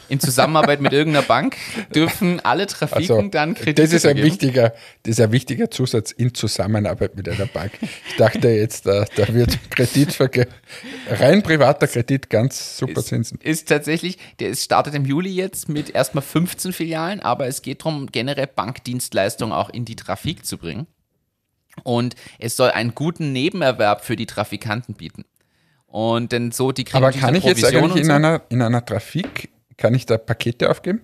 In Zusammenarbeit mit irgendeiner Bank dürfen alle Trafiken Also, dann Kredite das ist ein wichtiger, das ist ein wichtiger Zusatz in Zusammenarbeit mit einer Bank. Ich dachte jetzt, da, da wird Kreditverkehr, rein privater Kredit, ganz super Zinsen. ist tatsächlich, der ist, startet im Juli jetzt mit erstmal 15 Filialen, aber es geht darum, generell Bankdienstleistungen auch in die Trafik zu bringen. Und es soll einen guten Nebenerwerb für die Trafikanten bieten. Und denn so, die kriegen Aber kann ich jetzt eigentlich in einer, in einer Trafik, kann ich da Pakete aufgeben?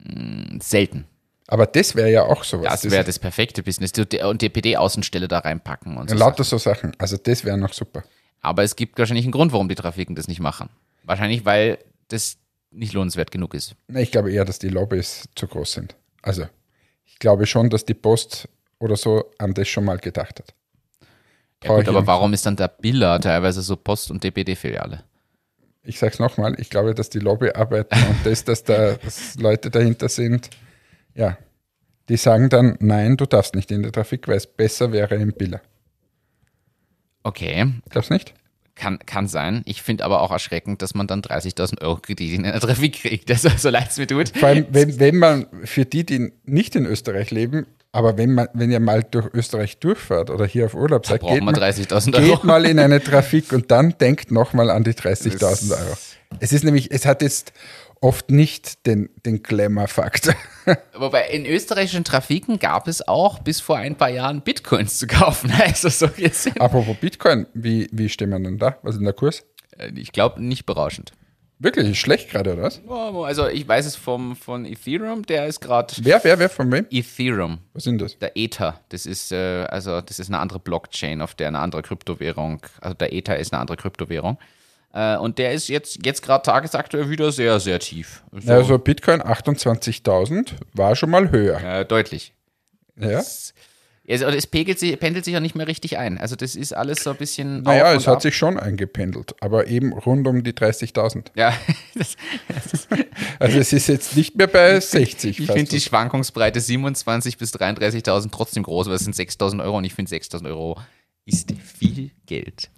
so. selten. Aber das wäre ja auch sowas. Das wäre das perfekte Business. Die- Und DPD-Außenstelle da reinpacken und so. Lauter so Sachen. Also das wäre noch super. Aber es gibt wahrscheinlich einen Grund, warum die Trafiken das nicht machen. Wahrscheinlich, weil das nicht lohnenswert genug ist. Ich glaube eher, dass die Lobbys zu groß sind. Also ich glaube schon, dass die Post oder so an das schon mal gedacht hat. Ja, gut, aber warum ist dann der Biller teilweise so Post- und DPD-Filiale? Ich sage es nochmal, ich glaube, dass die Lobby arbeiten und das, dass da [laughs] dass Leute dahinter sind, ja, die sagen dann, nein, du darfst nicht in der Trafik, weil es besser wäre im Biller. Okay, Glaubst nicht? Kann, kann sein. Ich finde aber auch erschreckend, dass man dann 30.000 Euro Kredit in einer Trafik kriegt. [laughs] Also, so leid es mir tut. Vor allem, wenn, wenn man für die, die nicht in Österreich leben, aber wenn man, wenn ihr mal durch Österreich durchfahrt oder hier auf Urlaub seid, geht, man mal, 30.000 geht mal in eine Trafik und dann denkt nochmal an die 30.000 Euro. Es ist nämlich, es hat jetzt oft nicht den, den Glamour-Faktor. [laughs] Wobei in österreichischen Trafiken gab es auch bis vor ein paar Jahren Bitcoins zu kaufen. [laughs] Also so gesehen. Apropos Bitcoin, wie, wie stehen wir denn da? Was ist denn der Kurs? Äh, Ich glaube, nicht berauschend. Wirklich, ist schlecht gerade, oder was? Also ich weiß es vom, von Ethereum, der ist gerade Wer, wer, wer, von wem? Ethereum. Was sind das? Der Ether, das ist äh, also das ist eine andere Blockchain, auf der eine andere Kryptowährung, also der Ether ist eine andere Kryptowährung. Äh, und der ist jetzt, jetzt gerade tagesaktuell wieder sehr, sehr tief. So, Also Bitcoin 28.000 war schon mal höher. äh, deutlich. Ja? Also es pegelt sich, pendelt sich auch nicht mehr richtig ein. Also das ist alles so ein bisschen. Naja, es hat ab. sich schon eingependelt, aber eben rund um die 30.000. Ja, [laughs] das, [laughs] Also es ist jetzt nicht mehr bei 60. ich finde die Schwankungsbreite 27.000 bis 33.000 trotzdem groß, weil es sind 6.000 Euro und ich finde 6.000 Euro ist viel Geld.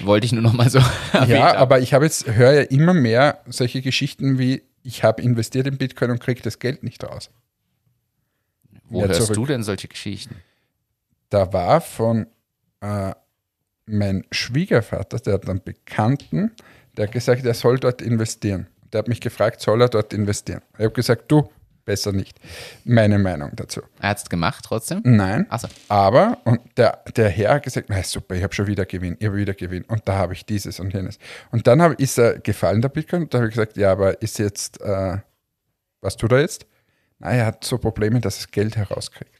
Wollte ich nur noch mal so [laughs] ja, aber ich habe jetzt höre ja immer mehr solche Geschichten wie ich habe investiert in Bitcoin und kriege das Geld nicht raus. Wo Ja, hörst zurück. du denn solche Geschichten? Da war von äh, mein Schwiegervater, der hat einen Bekannten, der hat gesagt, er soll dort investieren. Der hat mich gefragt, soll er dort investieren? Ich habe gesagt, du, besser nicht. Meine Meinung dazu. Er hat es gemacht trotzdem? Nein. So. Aber, und der, der Herr hat gesagt, na super, ich habe schon wieder Gewinn, ich habe wieder Gewinn und da habe ich dieses und jenes. Und dann hab, ist er gefallen, der Bitcoin, und da habe ich gesagt, ja, aber ist jetzt, äh, was tut er jetzt? Na, er hat so Probleme, dass er das Geld herauskriegt.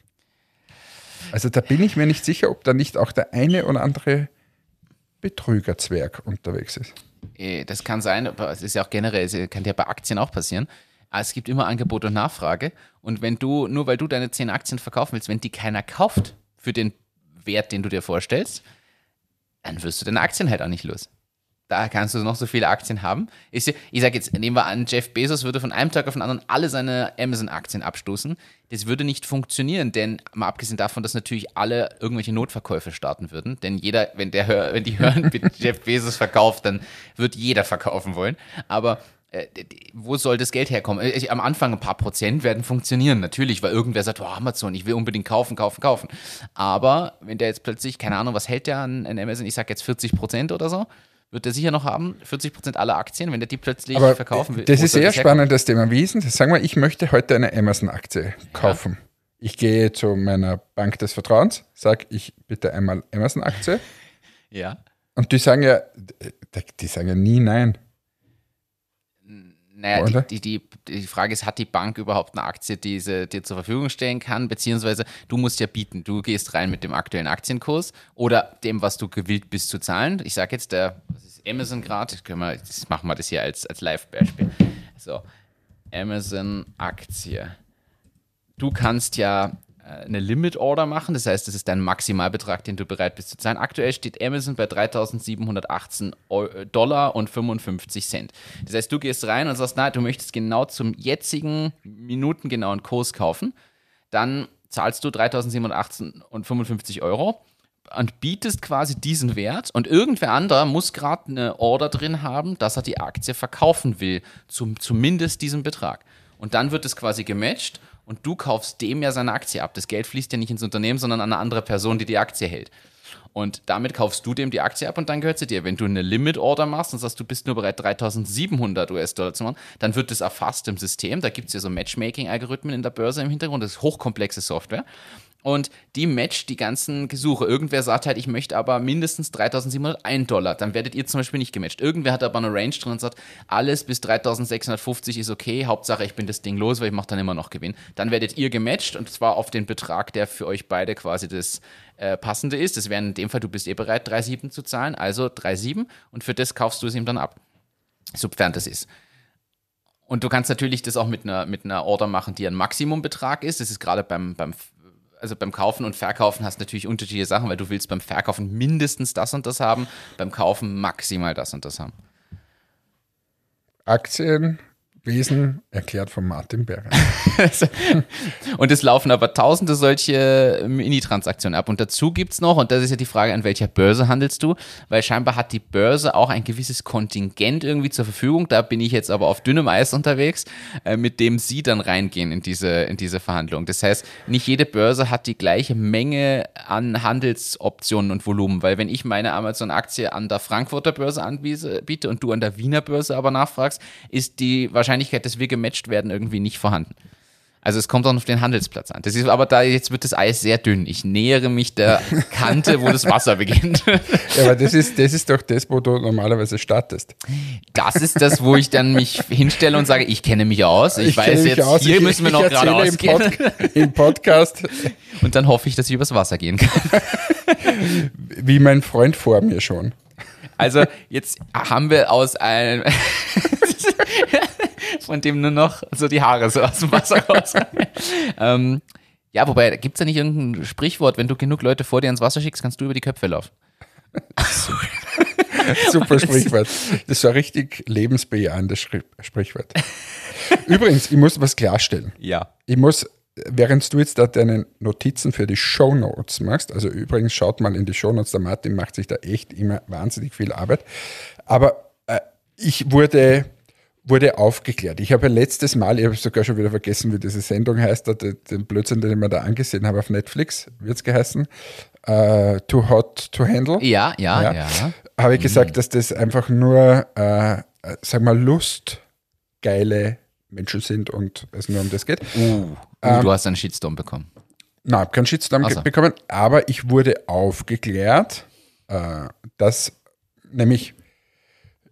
Also da bin ich mir nicht sicher, ob da nicht auch der eine oder andere Betrügerzwerg unterwegs ist. Eh, Das kann sein, aber es ist ja auch generell, es kann ja bei Aktien auch passieren. Aber Es gibt immer Angebot und Nachfrage. Und wenn du, nur weil du deine 10 Aktien verkaufen willst, wenn die keiner kauft für den Wert, den du dir vorstellst, dann wirst du deine Aktien halt auch nicht los. Da kannst du noch so viele Aktien haben. Ja, ich sage jetzt, nehmen wir an, Jeff Bezos würde von einem Tag auf den anderen alle seine Amazon-Aktien abstoßen. Das würde nicht funktionieren, denn mal abgesehen davon, dass natürlich alle irgendwelche Notverkäufe starten würden. Denn jeder, wenn, der wenn die hören, [laughs] Jeff Bezos verkauft, dann wird jeder verkaufen wollen. Aber äh, wo soll das Geld herkommen? Äh, ich- Am Anfang ein paar Prozent werden funktionieren, natürlich, weil irgendwer sagt, oh, Amazon, ich will unbedingt kaufen, kaufen, kaufen. Aber wenn der jetzt plötzlich, keine Ahnung, was hält der an, an Amazon, ich sag jetzt 40 Prozent oder so, wird der sicher noch haben, 40 Prozent aller Aktien, wenn der die plötzlich Aber verkaufen will. das ist sehr das Thema. Wie ist denn das? Sagen wir, ich möchte heute eine Amazon-Aktie kaufen. Ich gehe zu meiner Bank des Vertrauens, sage ich bitte einmal Amazon-Aktie. Ja. Und die sagen ja, die sagen ja nie nein. Naja, die, die, die, die Frage ist, hat die Bank überhaupt eine Aktie, die sie dir zur Verfügung stellen kann? Beziehungsweise du musst ja bieten. Du gehst rein mit dem aktuellen Aktienkurs oder dem, was du gewillt bist zu zahlen. Ich sage jetzt, der was ist Amazon gerade, das machen wir das hier als, als Live-Beispiel. So, Amazon-Aktie. Du kannst ja äh, eine Limit-Order machen, das heißt, das ist dein Maximalbetrag, den du bereit bist zu zahlen. Aktuell steht Amazon bei 3.718 Eu- äh, Dollar und 55 Cent. Das heißt, du gehst rein und sagst, na, du möchtest genau zum jetzigen minutengenauen Kurs kaufen. Dann zahlst du 3.718 und 55 Euro und bietest quasi diesen Wert und irgendwer anderer muss gerade eine Order drin haben, dass er die Aktie verkaufen will, zum, zumindest diesen Betrag. Und dann wird es quasi gematcht und du kaufst dem ja seine Aktie ab. Das Geld fließt ja nicht ins Unternehmen, sondern an eine andere Person, die die Aktie hält. Und damit kaufst du dem die Aktie ab und dann gehört sie dir. Wenn du eine Limit-Order machst und sagst, du bist nur bereit, 3700 US-Dollar zu machen, dann wird das erfasst im System. Da gibt es ja so Matchmaking-Algorithmen in der Börse im Hintergrund. Das ist hochkomplexe Software. Und die matcht die ganzen Gesuche. Irgendwer sagt halt, ich möchte aber mindestens 3701 Dollar. Dann werdet ihr zum Beispiel nicht gematcht. Irgendwer hat aber eine Range drin und sagt, alles bis 3650 ist okay. Hauptsache, ich bin das Ding los, weil ich mache dann immer noch Gewinn. Dann werdet ihr gematcht und zwar auf den Betrag, der für euch beide quasi das äh, passende ist. Das wäre in dem Fall, du bist eh bereit, 3,7 zu zahlen, also 3,7 und für das kaufst du es ihm dann ab. Sofern das ist. Und du kannst natürlich das auch mit einer, mit einer Order machen, die ein Maximumbetrag ist. Das ist gerade beim, beim, also beim Kaufen und Verkaufen hast du natürlich unterschiedliche Sachen, weil du willst beim Verkaufen mindestens das und das haben, beim Kaufen maximal das und das haben. Aktienwesen erklärt von Martin Berger. [laughs] Und es laufen aber tausende solche Mini-Transaktionen ab. Und dazu gibt es noch, und das ist ja die Frage, an welcher Börse handelst du? Weil scheinbar hat die Börse auch ein gewisses Kontingent irgendwie zur Verfügung. Da bin ich jetzt aber auf dünnem Eis unterwegs, äh, mit dem sie dann reingehen in diese, in diese Verhandlung. Das heißt, nicht jede Börse hat die gleiche Menge an Handelsoptionen und Volumen. Weil wenn ich meine Amazon-Aktie an der Frankfurter Börse anbiete und du an der Wiener Börse aber nachfragst, ist die Wahrscheinlichkeit, dass wir gematcht werden, irgendwie nicht vorhanden. Also es kommt auch auf den Handelsplatz an. Das ist aber da jetzt wird das Eis sehr dünn. Ich nähere mich der [laughs] Kante, wo das Wasser beginnt. Ja, aber das ist, das ist doch das, wo du normalerweise startest. Das ist das, wo ich dann mich hinstelle und sage, ich kenne mich aus. Ich, weiß kenne mich jetzt, aus. hier Ich- müssen wir ich noch geradeaus im, gehen. Pod im Podcast, [laughs] Und dann hoffe ich, dass ich übers Wasser gehen kann. [laughs] wie mein Freund vor mir schon. Also jetzt haben wir aus einem von dem nur noch so die Haare so aus dem Wasser raus. [laughs] ähm, ja, wobei, gibt es da nicht irgendein Sprichwort, wenn du genug Leute vor dir ins Wasser schickst, kannst du über die Köpfe laufen? [laughs] Super [laughs] Sprichwort. Das ein richtig lebensbejahendes Sprichwort. Übrigens, ich muss was klarstellen. Ja. Ich muss, während du jetzt da deine Notizen für die Show Notes machst, also übrigens schaut mal in die Show Notes, der Martin macht sich da echt immer wahnsinnig viel Arbeit. Aber äh, ich wurde, wurde aufgeklärt. Ich habe ja letztes Mal, ich habe sogar schon wieder vergessen, wie diese Sendung heißt, den Blödsinn, den ich mir da angesehen habe auf Netflix, wird es geheißen, äh, Too Hot to Handle Ja, ja, Ja. ja. habe ich gesagt, dass das einfach nur, äh, äh, sag mal, Lust geile Menschen sind und es nur um das geht. Uh, Ähm, du hast einen Shitstorm bekommen. Nein, habe keinen Shitstorm Ach ge- so. bekommen, aber ich wurde aufgeklärt, äh, dass nämlich, also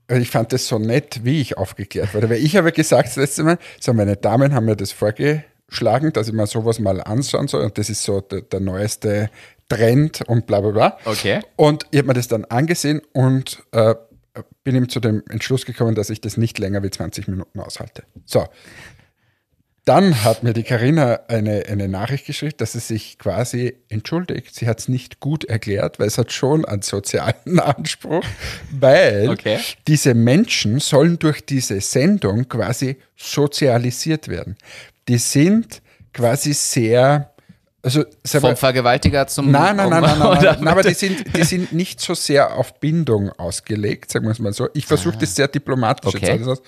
ich fand das so nett, wie ich aufgeklärt wurde, weil ich habe gesagt das letzte Mal, so meine Damen haben mir das vorgeschlagen, dass ich mir sowas mal anschauen soll und das ist so der, der neueste Trend und bla bla bla. Okay. Und ich habe mir das dann angesehen und äh, bin ihm zu dem Entschluss gekommen, dass ich das nicht länger wie 20 Minuten aushalte. So. Dann hat mir die Karina eine, eine Nachricht geschrieben, dass sie sich quasi entschuldigt. Sie hat es nicht gut erklärt, weil es hat schon einen sozialen [laughs] Anspruch, weil Okay. diese Menschen sollen durch diese Sendung quasi sozialisiert werden. Die sind quasi sehr, also Vom Vergewaltiger zum. Nein, nein, nein, nein, nein, nein, nein aber die sind, die sind nicht so sehr auf Bindung ausgelegt, sagen wir es mal so. Ich versuche das sehr diplomatisch Okay. jetzt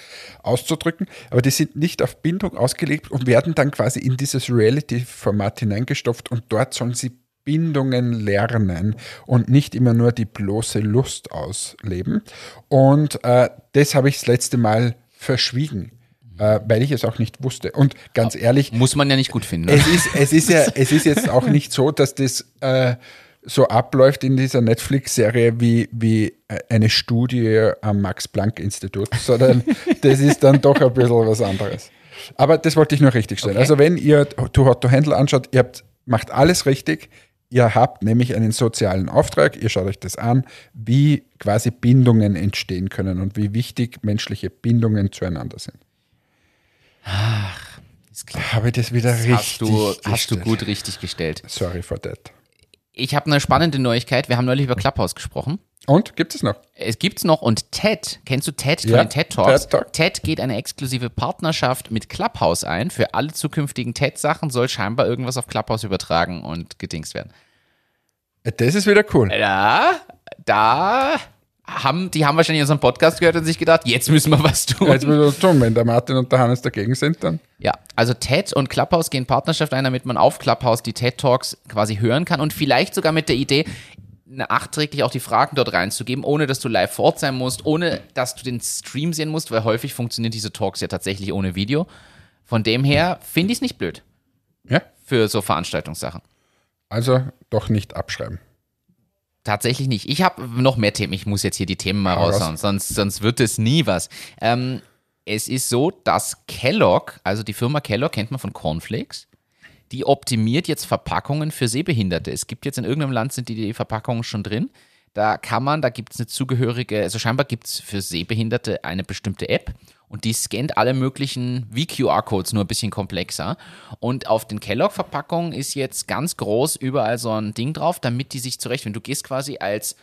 auszudrücken, aber die sind nicht auf Bindung ausgelegt und werden dann quasi in dieses Reality-Format hineingestopft und dort sollen sie Bindungen lernen und nicht immer nur die bloße Lust ausleben. Und äh, das habe ich das letzte Mal verschwiegen, äh, weil ich es auch nicht wusste. Und ganz ehrlich, Muss man ja nicht gut finden. ne? es ist, es ist ja, es ist jetzt auch nicht so, dass das äh, so abläuft in dieser Netflix-Serie wie, wie äh, eine Studie am Max-Planck-Institut, [laughs] sondern das ist dann doch ein bisschen was anderes. Aber das wollte ich nur richtig stellen. Okay. Also wenn ihr Too Hot to Handle anschaut, ihr habt, macht alles richtig. Ihr habt nämlich einen sozialen Auftrag, ihr schaut euch das an, wie quasi Bindungen entstehen können und wie wichtig menschliche Bindungen zueinander sind. Ist klar. Habe ich das wieder richtig Hast du, hast du gut richtig gestellt. Sorry for that. Ich habe eine spannende Neuigkeit. Wir haben neulich über Clubhouse gesprochen. Und gibt es noch? Es gibt's noch und TED, kennst du TED von Ja, den TED Talks? TED Talk. TED geht eine exklusive Partnerschaft mit Clubhouse ein. Für alle zukünftigen TED-Sachen soll scheinbar irgendwas auf Clubhouse übertragen und gedingst werden. Das ist wieder cool. Ja, da haben, die haben wahrscheinlich unseren Podcast gehört und sich gedacht, jetzt müssen wir was tun. Jetzt müssen wir das tun. Wenn der Martin und der Hannes dagegen sind, dann. Ja, also TED und Clubhouse gehen Partnerschaft ein, damit man auf Clubhouse die TED Talks quasi hören kann und vielleicht sogar mit der Idee, nachträglich auch die Fragen dort reinzugeben, ohne dass du live vor Ort sein musst, ohne dass du den Stream sehen musst, weil häufig funktionieren diese Talks ja tatsächlich ohne Video. Von dem her finde ich es nicht blöd Ja. für so Veranstaltungssachen. Also doch nicht abschreiben. Tatsächlich nicht. Ich habe noch mehr Themen. Ich muss jetzt hier die Themen mal Hau raus. raushauen, sonst, sonst wird es nie was. Ähm, es ist so, dass Kellogg, also die Firma Kellogg kennt man von Cornflakes, die optimiert jetzt Verpackungen für Sehbehinderte. Es gibt jetzt in irgendeinem Land sind die, die Verpackungen schon drin. Da kann man, da gibt es eine zugehörige, also scheinbar gibt es für Sehbehinderte eine bestimmte App und die scannt alle möglichen wie QR-Codes, nur ein bisschen komplexer. Und auf den Kellogg-Verpackungen ist jetzt ganz groß überall so ein Ding drauf, damit die sich zurecht, wenn du gehst quasi als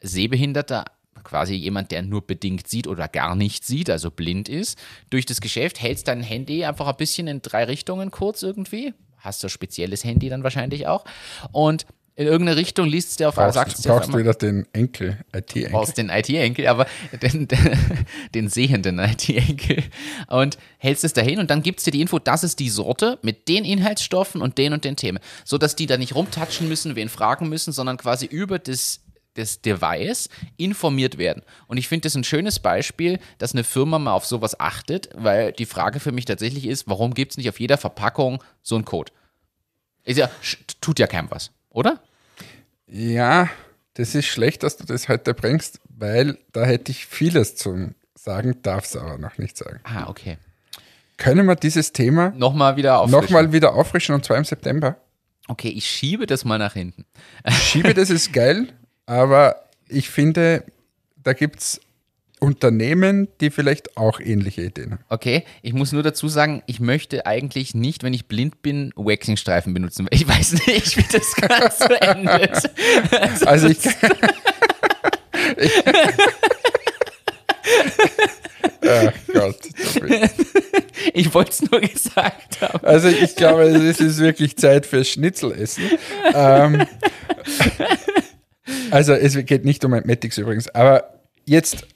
Sehbehinderter, quasi jemand, der nur bedingt sieht oder gar nicht sieht, also blind ist, durch das Geschäft, hältst dein Handy einfach ein bisschen in drei Richtungen kurz irgendwie. Hast du ein spezielles Handy dann wahrscheinlich auch. Und in irgendeine Richtung liest es dir auf Brauchst, sagt's dir auf brauchst du einmal- wieder den Enkel, IT-Enkel. brauchst den IT-Enkel, aber den, den, [laughs] den sehenden IT-Enkel und hältst es dahin und dann gibt es dir die Info, das ist die Sorte mit den Inhaltsstoffen und den und den Themen, sodass die da nicht rumtatschen müssen, wen fragen müssen, sondern quasi über das das Device informiert werden. Und ich finde das ein schönes Beispiel, dass eine Firma mal auf sowas achtet, weil die Frage für mich tatsächlich ist, warum gibt es nicht auf jeder Verpackung so einen Code? Ist ja, tut ja keinem was, oder? Ja, das ist schlecht, dass du das heute bringst, weil da hätte ich vieles zu sagen, darf es aber noch nicht sagen. Ah, okay. Können wir dieses Thema Nochmal wieder auf. nochmal wieder auffrischen und zwar im September? Okay, ich schiebe das mal nach hinten. Schiebe, das ist geil, aber ich finde, da gibt es Unternehmen, die vielleicht auch ähnliche Ideen haben. Okay, ich muss nur dazu sagen, ich möchte eigentlich nicht, wenn ich blind bin, Waxing-Streifen benutzen. Ich [laughs] weiß nicht, wie das Ganze [laughs] endet. Also ich. Ach [laughs] Gott. Ich wollte es nur gesagt haben. Also ich glaube, es ist wirklich Zeit fürs Schnitzelessen. Ähm, also es geht nicht um Matix übrigens, aber jetzt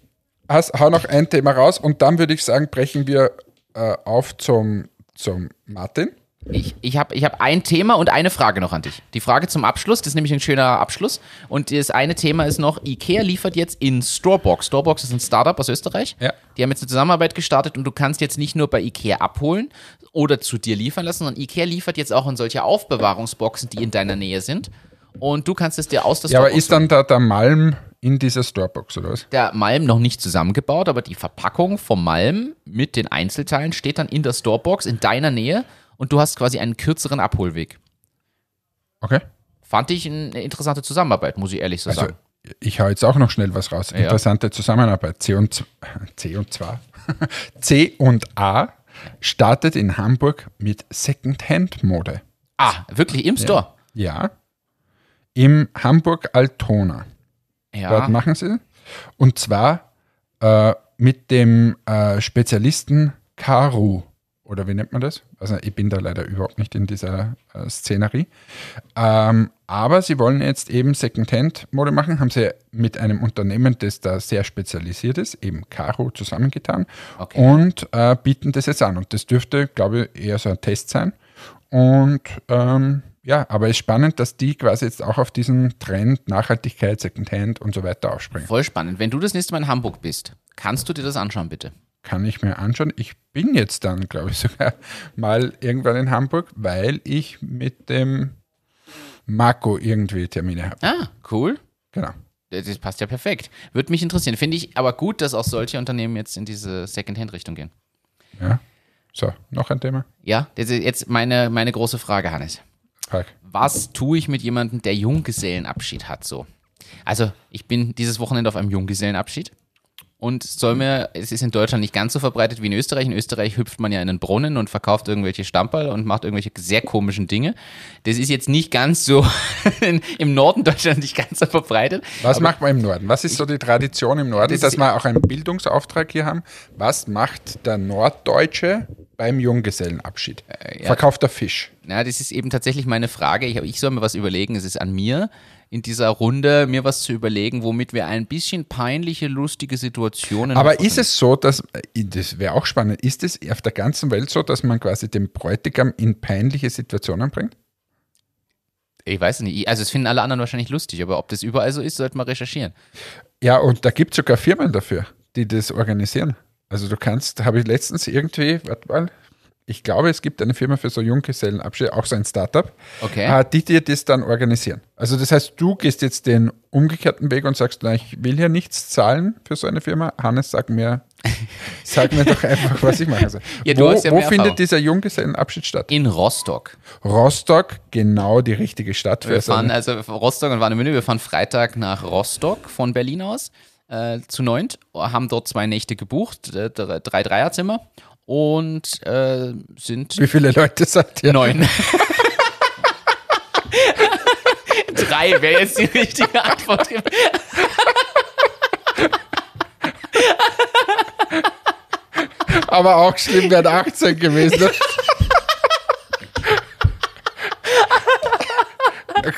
hast, hau noch ein Thema raus und dann würde ich sagen, brechen wir äh, auf zum, zum Martin. Ich, ich habe ich hab ein Thema und eine Frage noch an dich. Die Frage zum Abschluss, das ist nämlich ein schöner Abschluss. Und das eine Thema ist noch, IKEA liefert jetzt in Storebox. Storebox ist ein Startup aus Österreich. Ja. Die haben jetzt eine Zusammenarbeit gestartet und du kannst jetzt nicht nur bei IKEA abholen oder zu dir liefern lassen, sondern IKEA liefert jetzt auch in solche Aufbewahrungsboxen, die in deiner Nähe sind. Und du kannst es dir aus der Ja, aber ist dann da der Malm in dieser Storebox oder was? der Malm noch nicht zusammengebaut, aber die Verpackung vom Malm mit den Einzelteilen steht dann in der Storebox in deiner Nähe und du hast quasi einen kürzeren Abholweg. Okay. Fand ich eine interessante Zusammenarbeit, muss ich ehrlich so Also, sagen. ich hau jetzt auch noch schnell was raus. Interessante Zusammenarbeit. C und, C und zwar. [laughs] C und A startet in Hamburg mit Secondhand-Mode. Ah, wirklich im Store? Ja. Im Hamburg Altona. Ja. Dort machen sie. Und zwar äh, mit dem äh, Spezialisten Karu. Oder wie nennt man das? Also ich bin da leider überhaupt nicht in dieser äh, Szenerie. Ähm, aber sie wollen jetzt eben Secondhand-Mode machen, haben sie mit einem Unternehmen, das da sehr spezialisiert ist, eben Caro, zusammengetan Okay. und äh, bieten das jetzt an. Und das dürfte, glaube ich, eher so ein Test sein. Und ähm, ja, aber es ist spannend, dass die quasi jetzt auch auf diesen Trend Nachhaltigkeit, Secondhand und so weiter aufspringen. Voll spannend. Wenn du das nächste Mal in Hamburg bist, kannst du dir das anschauen, bitte? Kann ich mir anschauen. Ich bin jetzt dann, glaube ich, [laughs] sogar mal irgendwann in Hamburg, weil ich mit dem Marco irgendwie Termine habe. Ah, cool. Genau. Das passt ja perfekt. Würde mich interessieren. Finde ich aber gut, dass auch solche Unternehmen jetzt in diese Secondhand-Richtung gehen. Ja. So, noch ein Thema? Ja, das ist jetzt meine, meine große Frage, Hannes. Frag. was tue ich mit jemandem, der Junggesellenabschied hat, so? Also, ich bin dieses Wochenende auf einem Junggesellenabschied und soll mir, es ist in Deutschland nicht ganz so verbreitet wie in Österreich. In Österreich hüpft man ja in einen Brunnen und verkauft irgendwelche Stamperl und macht irgendwelche sehr komischen Dinge. Das ist jetzt nicht ganz so [laughs] im Norden Deutschlands nicht ganz so verbreitet. Was macht man im Norden? Was ist so die Tradition im Norden, Das dass wir auch einen Bildungsauftrag hier haben? Was macht der Norddeutsche beim Junggesellenabschied? Äh, ja. Verkauft er Fisch? Ja, das ist eben tatsächlich meine Frage. Ich, ich soll mir was überlegen. Es ist an mir, in dieser Runde mir was zu überlegen, womit wir ein bisschen peinliche, lustige Situationen. Aber noch- ist es so, dass, äh, das wäre auch spannend, ist es auf der ganzen Welt so, dass man quasi den Bräutigam in peinliche Situationen bringt? Ich weiß nicht. Also, es finden alle anderen wahrscheinlich lustig, aber ob das überall so ist, sollte man recherchieren. Ja, und da gibt es sogar Firmen dafür, die das organisieren. Also du kannst, habe ich letztens irgendwie, warte mal, ich glaube, es gibt eine Firma für so Junggesellenabschied, auch so ein Startup, Okay. äh, die dir das dann organisieren. Also das heißt, du gehst jetzt den umgekehrten Weg und sagst, na, ich will hier nichts zahlen für so eine Firma. Hannes, sag mir, [laughs] sag mir doch einfach, was ich machen soll. Ja, wo ja wo findet dieser Junggesellenabschied statt? In Rostock. Rostock, genau die richtige Stadt für Wir so fahren also Rostock und Warnemünde. Wir fahren Freitag nach Rostock von Berlin aus äh, zu neunt, haben dort zwei Nächte gebucht, äh, drei Dreierzimmer und äh, sind Wie viele Leute seid ihr? neun. [laughs] Drei wäre jetzt die richtige Antwort. Aber auch schlimm wären 18 gewesen. [laughs]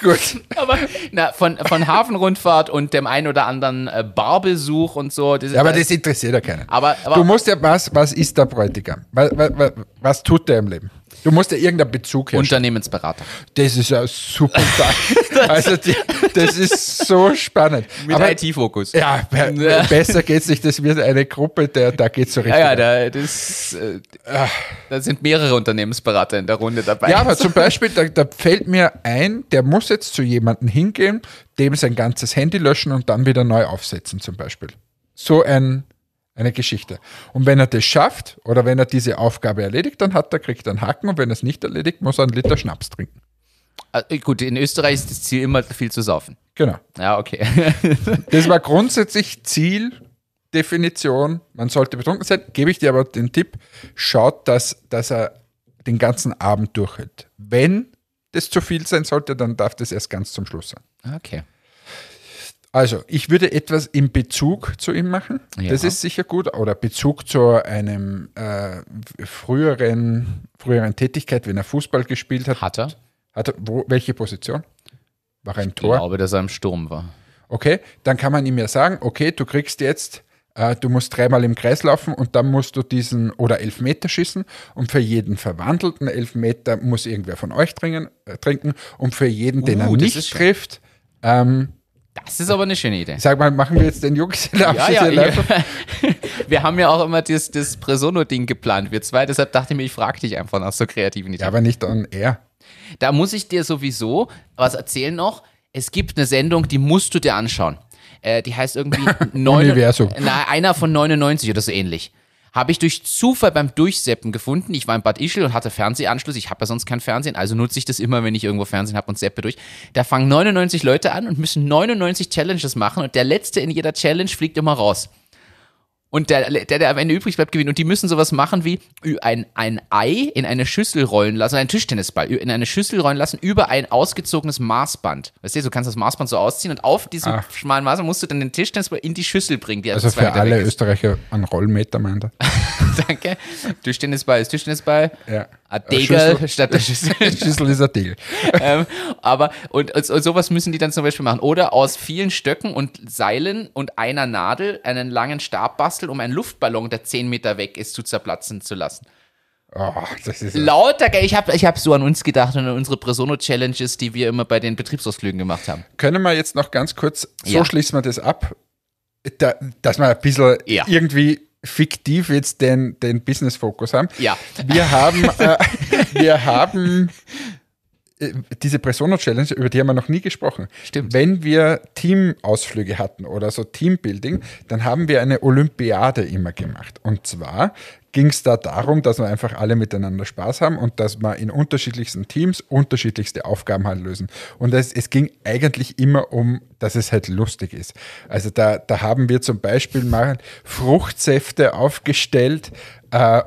Gut. Aber na, von, von Hafenrundfahrt und dem einen oder anderen äh, Barbesuch und so. Das, Ja, aber das interessiert ja keinen. aber, aber du musst ja, was, was ist der Bräutigam? Was, was, was tut der im Leben? Du musst ja irgendeinen Bezug herstellen. Unternehmensberater. Das ist ja super spannend. [laughs] also, die, das ist so spannend. Mit aber, IT-Fokus. ja, be besser geht's nicht. Das wird eine Gruppe, der, da geht's so richtig. Ja, ja, da, das, äh, da sind mehrere Unternehmensberater in der Runde dabei. Ja, aber zum Beispiel, da, da fällt mir ein, der muss jetzt zu jemandem hingehen, dem sein ganzes Handy löschen und dann wieder neu aufsetzen, zum Beispiel. So ein, eine Geschichte. Und wenn er das schafft oder wenn er diese Aufgabe erledigt, dann hat er, kriegt er einen Haken und wenn er es nicht erledigt, muss er einen Liter Schnaps trinken. Äh, gut, in Österreich ist das Ziel immer viel zu saufen. Genau. Ja, okay. [laughs] Das war grundsätzlich Zieldefinition. Man sollte betrunken sein. Gebe ich dir aber den Tipp, schaut, dass, dass er den ganzen Abend durchhält. Wenn das zu viel sein sollte, dann darf das erst ganz zum Schluss sein. okay. Also, ich würde etwas im Bezug zu ihm machen. Ja. Das ist sicher gut. Oder Bezug zu einem äh, früheren, früheren Tätigkeit, wenn er Fußball gespielt hat. Hat er? Hat er wo, welche Position? War er im Ich Tor? glaube, dass er im Sturm war. Okay, dann kann man ihm ja sagen, okay, du kriegst jetzt, äh, du musst dreimal im Kreis laufen und dann musst du diesen oder Elfmeter schießen und für jeden verwandelten Elfmeter muss irgendwer von euch trinken, äh, trinken und für jeden, den Uh, er nicht trifft, ähm, Das ist aber eine schöne Idee. sag mal, machen wir jetzt den Junggesellenabschied Ja, ja, live? [laughs] wir haben ja auch immer das, das Presono-Ding geplant, wir zwei. Deshalb dachte ich mir, ich frage dich einfach nach so kreativen Ideen. Ja, aber nicht on air. Da muss ich dir sowieso was erzählen noch. Es gibt eine Sendung, die musst du dir anschauen. Äh, die heißt irgendwie [laughs] neun- Universum. Na, einer von 99 oder so ähnlich. Habe ich durch Zufall beim Durchseppen gefunden. Ich war in Bad Ischl und hatte Fernsehanschluss. Ich habe ja sonst kein Fernsehen, also nutze ich das immer, wenn ich irgendwo Fernsehen habe und seppe durch. Da fangen 99 Leute an und müssen 99 Challenges machen und der Letzte in jeder Challenge fliegt immer raus. Und der, der, der am Ende übrig bleibt, gewinnt. Und die müssen sowas machen wie ein, ein Ei in eine Schüssel rollen lassen, einen Tischtennisball in eine Schüssel rollen lassen über ein ausgezogenes Maßband. Weißt du, du kannst das Maßband so ausziehen und auf diesem Ah. schmalen Maßband musst du dann den Tischtennisball in die Schüssel bringen. Die Also zwei für alle. Österreicher ein Rollmeter, meint er. [laughs] Danke. Tischtennisball ist Tischtennisball. Ja. Ein Degel statt der Schüssel. [laughs] Schüssel ist ein Deal. [laughs] ähm, aber und, und, und sowas müssen die dann zum Beispiel machen. Oder aus vielen Stöcken und Seilen und einer Nadel einen langen Stab basteln, um einen Luftballon, der 10 Meter weg ist, zu zerplatzen zu lassen. Oh, das ist Lauter, ich habe ich hab so an uns gedacht und an unsere Presono-Challenges, die wir immer bei den Betriebsausflügen gemacht haben. Können wir jetzt noch ganz kurz, so Ja. schließen wir das ab, da, dass wir ein bisschen Ja. irgendwie fiktiv jetzt den, den Business-Fokus haben. Ja. Wir haben, äh, wir haben äh, diese Presono-Challenge, über die haben wir noch nie gesprochen. Stimmt. Wenn wir Teamausflüge hatten oder so Teambuilding, dann haben wir eine Olympiade immer gemacht. Und zwar ging es da darum, dass wir einfach alle miteinander Spaß haben und dass wir in unterschiedlichsten Teams unterschiedlichste Aufgaben halt lösen. Und es, es ging eigentlich immer um, dass es halt lustig ist. Also da, da haben wir zum Beispiel mal Fruchtsäfte aufgestellt, äh,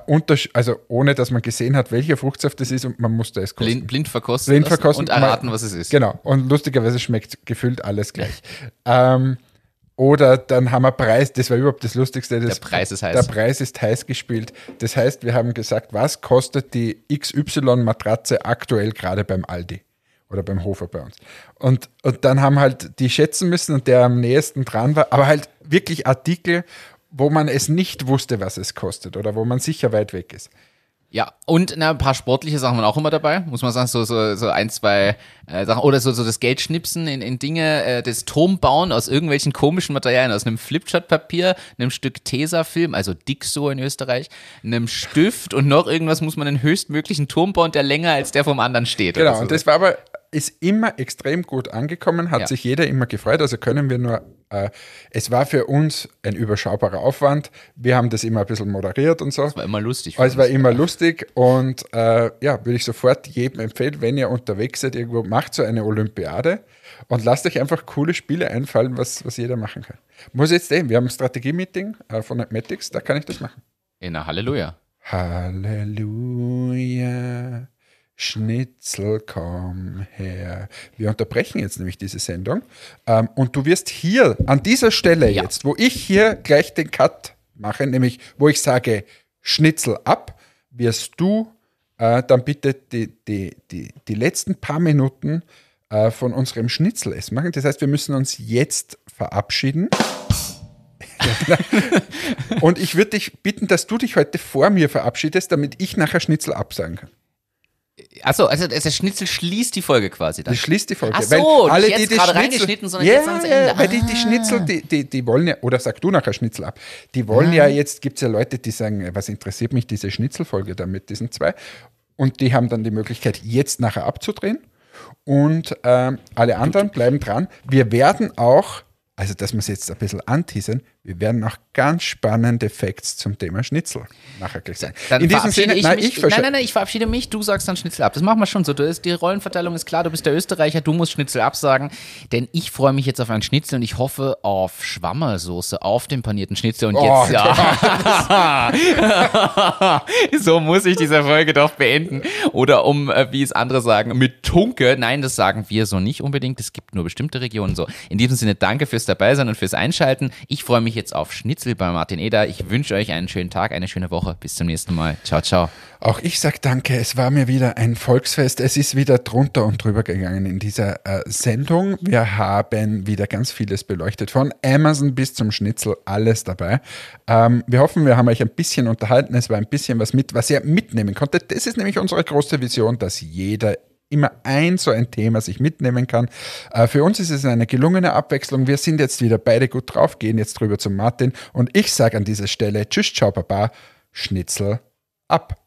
also ohne dass man gesehen hat, welcher Fruchtsaft es ist und man musste es kosten. Blind, blind verkosten, Blind verkosten und erraten, mal- was es ist. Genau. Und lustigerweise schmeckt gefühlt alles gleich. ähm, oder dann haben wir Preis, das war überhaupt das Lustigste. Das, Der Preis ist heiß. Der Preis ist heiß gespielt. Das heißt, wir haben gesagt, was kostet die XY-Matratze aktuell gerade beim Aldi oder beim Hofer bei uns. Und, und dann haben halt die schätzen müssen und der am nächsten dran war, aber halt wirklich Artikel, wo man es nicht wusste, was es kostet oder wo man sicher weit weg ist. Ja, und na, ein paar sportliche Sachen waren auch immer dabei, muss man sagen, so, so, so ein, zwei äh, Sachen. Oder so, so das Geld schnipsen in, in Dinge, äh, das Turm bauen aus irgendwelchen komischen Materialien, aus einem Flipchart-Papier, einem Stück Tesafilm, also Dixo in Österreich, einem Stift und noch irgendwas muss man einen höchstmöglichen Turm bauen, der länger als der vom anderen steht. Genau, so. und das war aber, ist immer extrem gut angekommen, hat Ja. sich jeder immer gefreut. Also können wir nur, es war für uns ein überschaubarer Aufwand. Wir haben das immer ein bisschen moderiert und so. war immer lustig. Es war immer lustig und äh, ja, würde ich sofort jedem empfehlen, wenn ihr unterwegs seid, irgendwo macht so eine Olympiade und lasst euch einfach coole Spiele einfallen, was, was jeder machen kann. Muss jetzt sehen, wir haben ein Strategie-Meeting äh, von Athletics, da kann ich das machen. In der Halleluja. Halleluja, Schnitzel, komm her. Wir unterbrechen jetzt nämlich diese Sendung. Ähm, und du wirst hier, an dieser Stelle Ja. jetzt, wo ich hier gleich den Cut mache, nämlich wo ich sage Schnitzel ab, wirst du äh, dann bitte die, die, die, die letzten paar Minuten äh, von unserem Schnitzelessen machen. Das heißt, wir müssen uns jetzt verabschieden. [laughs] Und ich würde dich bitten, dass du dich heute vor mir verabschiedest, damit ich nachher Schnitzel absagen kann. Achso, also der Schnitzel schließt die Folge quasi dann. Das schließt die Folge. Ach so, nicht jetzt gerade Schnitzel- reingeschnitten, sondern ja, jetzt ans Ende. Ja, weil die, die Ah. Schnitzel, die, die, die wollen ja, oder sag du nachher Schnitzel ab, die wollen Ah. ja jetzt, gibt es ja Leute, die sagen, was interessiert mich diese Schnitzelfolge da mit diesen zwei? Und die haben dann die Möglichkeit, jetzt nachher abzudrehen. Und ähm, alle anderen bleiben dran. Wir werden auch, also dass wir es jetzt ein bisschen anteasern, wir werden auch ganz spannende Facts zum Thema Schnitzel nachher gleich sagen. Dann In diesem Sinne, ich nein, mich. ich nein, nein, nein, ich verabschiede mich, du sagst dann Schnitzel ab. Das machen wir schon so. Du ist, die Rollenverteilung ist klar, du bist der Österreicher, du musst Schnitzel absagen. Denn ich freue mich jetzt auf einen Schnitzel und ich hoffe auf Schwammersoße auf dem panierten Schnitzel. Und Oh, jetzt, ja. [laughs] so muss ich diese Folge doch beenden. Oder um, äh, wie es andere sagen, mit Tunke. Nein, das sagen wir so nicht unbedingt. Es gibt nur bestimmte Regionen so. In diesem Sinne, danke fürs Dabeisein und fürs Einschalten. Ich freue mich mich jetzt auf Schnitzel bei Martin Eder. Ich wünsche euch einen schönen Tag, eine schöne Woche. Bis zum nächsten Mal. Ciao, ciao. Auch ich sage danke. Es war mir wieder ein Volksfest. Es ist wieder drunter und drüber gegangen in dieser äh, Sendung. Wir haben wieder ganz vieles beleuchtet. Von Amazon bis zum Schnitzel, alles dabei. Ähm, wir hoffen, wir haben euch ein bisschen unterhalten. Es war ein bisschen was mit, was ihr mitnehmen konntet. Das ist nämlich unsere große Vision, dass jeder immer ein so ein Thema sich mitnehmen kann. Äh, für uns ist es eine gelungene Abwechslung. Wir sind jetzt wieder beide gut drauf, gehen jetzt drüber zum Martin und ich sage an dieser Stelle Tschüss, ciao, Baba, Schnitzel ab.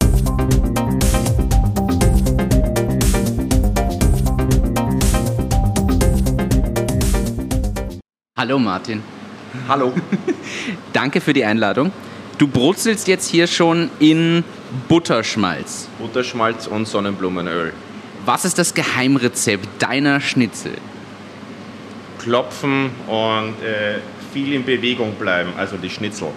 Hallo Martin. Hallo. [laughs] Danke für die Einladung. Du brutzelst jetzt hier schon in Butterschmalz. Butterschmalz und Sonnenblumenöl. Was ist das Geheimrezept deiner Schnitzel? Klopfen und äh, viel in Bewegung bleiben, also die Schnitzel.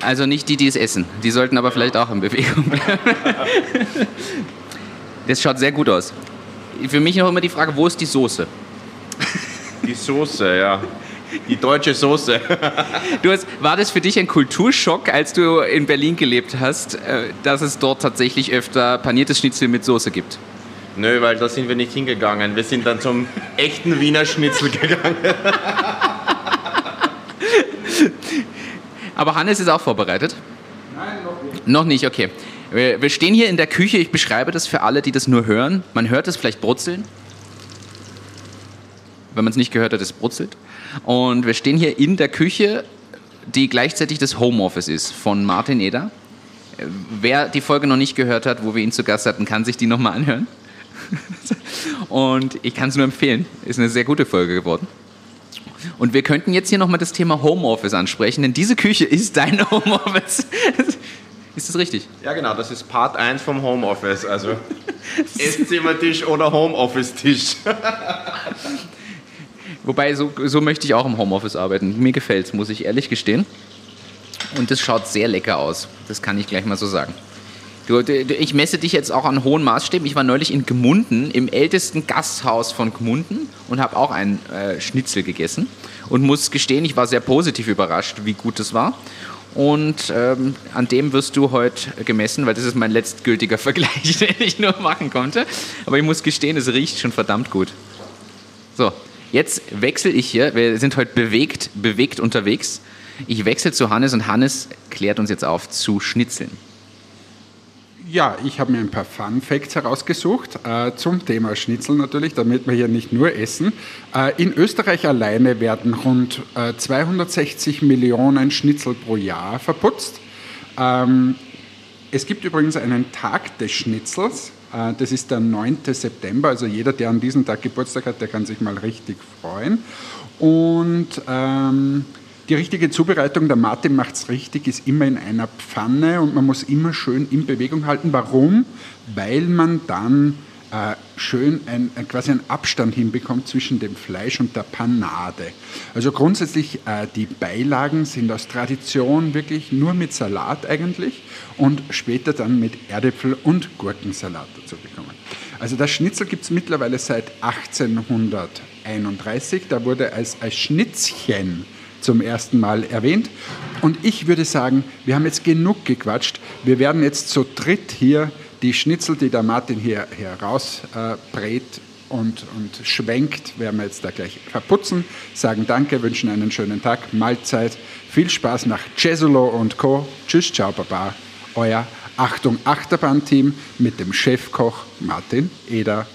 Also nicht die, die es essen. Die sollten aber vielleicht auch in Bewegung bleiben. [laughs] Das schaut sehr gut aus. Für mich noch immer die Frage, wo ist die Soße? Die Soße, ja. Die deutsche Soße. [laughs] Du hast, war das für dich ein Kulturschock, als du in Berlin gelebt hast, äh, dass es dort tatsächlich öfter paniertes Schnitzel mit Soße gibt? Nö, weil da sind wir nicht hingegangen. Wir sind dann zum echten Wiener Schnitzel gegangen. [laughs] Aber Hannes ist auch vorbereitet? Nein, noch nicht. Noch nicht, okay. Wir wir stehen hier in der Küche. Ich beschreibe das für alle, die das nur hören. Man hört es vielleicht brutzeln. Wenn man es nicht gehört hat, es brutzelt. Und wir stehen hier in der Küche, die gleichzeitig das Homeoffice ist von Martin Eder. Wer die Folge noch nicht gehört hat, wo wir ihn zu Gast hatten, kann sich die nochmal anhören. [laughs] Und ich kann es nur empfehlen. Ist eine sehr gute Folge geworden. Und wir könnten jetzt hier nochmal das Thema Homeoffice ansprechen, denn diese Küche ist dein [laughs] Homeoffice. Ist das richtig? Ja, genau, das ist Part 1 vom Homeoffice. Also [laughs] Esszimmertisch oder Homeoffice-Tisch. Wobei, so, so möchte ich auch im Homeoffice arbeiten. Mir gefällt es, muss ich ehrlich gestehen. Und das schaut sehr lecker aus. Das kann ich gleich mal so sagen. Du, du, ich messe dich jetzt auch an hohen Maßstäben. Ich war neulich in Gmunden, im ältesten Gasthaus von Gmunden und habe auch einen äh, Schnitzel gegessen. Und muss gestehen, ich war sehr positiv überrascht, wie gut es war. Und ähm, an dem wirst du heute gemessen, weil das ist mein letztgültiger [laughs] Vergleich, den ich nur machen konnte. Aber ich muss gestehen, es riecht schon verdammt gut. So, jetzt wechsle ich hier. Wir sind heute bewegt, bewegt unterwegs. Ich wechsle zu Hannes und Hannes klärt uns jetzt auf zu Schnitzeln. Ja, ich habe mir ein paar Fun Facts herausgesucht äh, zum Thema Schnitzel natürlich, damit wir hier nicht nur essen. Äh, in Österreich alleine werden rund äh, 260 Millionen Schnitzel pro Jahr verputzt. Ähm, es gibt übrigens einen Tag des Schnitzels. Äh, Das ist der 9. September. Also jeder, der an diesem Tag Geburtstag hat, der kann sich mal richtig freuen. Und ähm, die richtige Zubereitung, der Martin macht es richtig, ist immer in einer Pfanne und man muss immer schön in Bewegung halten. Warum? Weil man dann schön ein, ein, quasi einen Abstand hinbekommt zwischen dem Fleisch und der Panade. Also grundsätzlich äh, die Beilagen sind aus Tradition wirklich nur mit Salat eigentlich und später dann mit Erdäpfel und Gurkensalat dazu bekommen. Also das Schnitzel gibt es mittlerweile seit 1831. Da wurde es als Schnitzchen zum ersten Mal erwähnt. Und ich würde sagen, wir haben jetzt genug gequatscht. Wir werden jetzt zu dritt hier die Schnitzel, die der Martin hier herausbrät und, und schwenkt, werden wir jetzt da gleich verputzen, sagen Danke, wünschen einen schönen Tag, Mahlzeit, viel Spaß nach Cesolo und Co. Tschüss, ciao, Baba, euer Achtung Achterbahn-Team mit dem Chefkoch Martin Eder.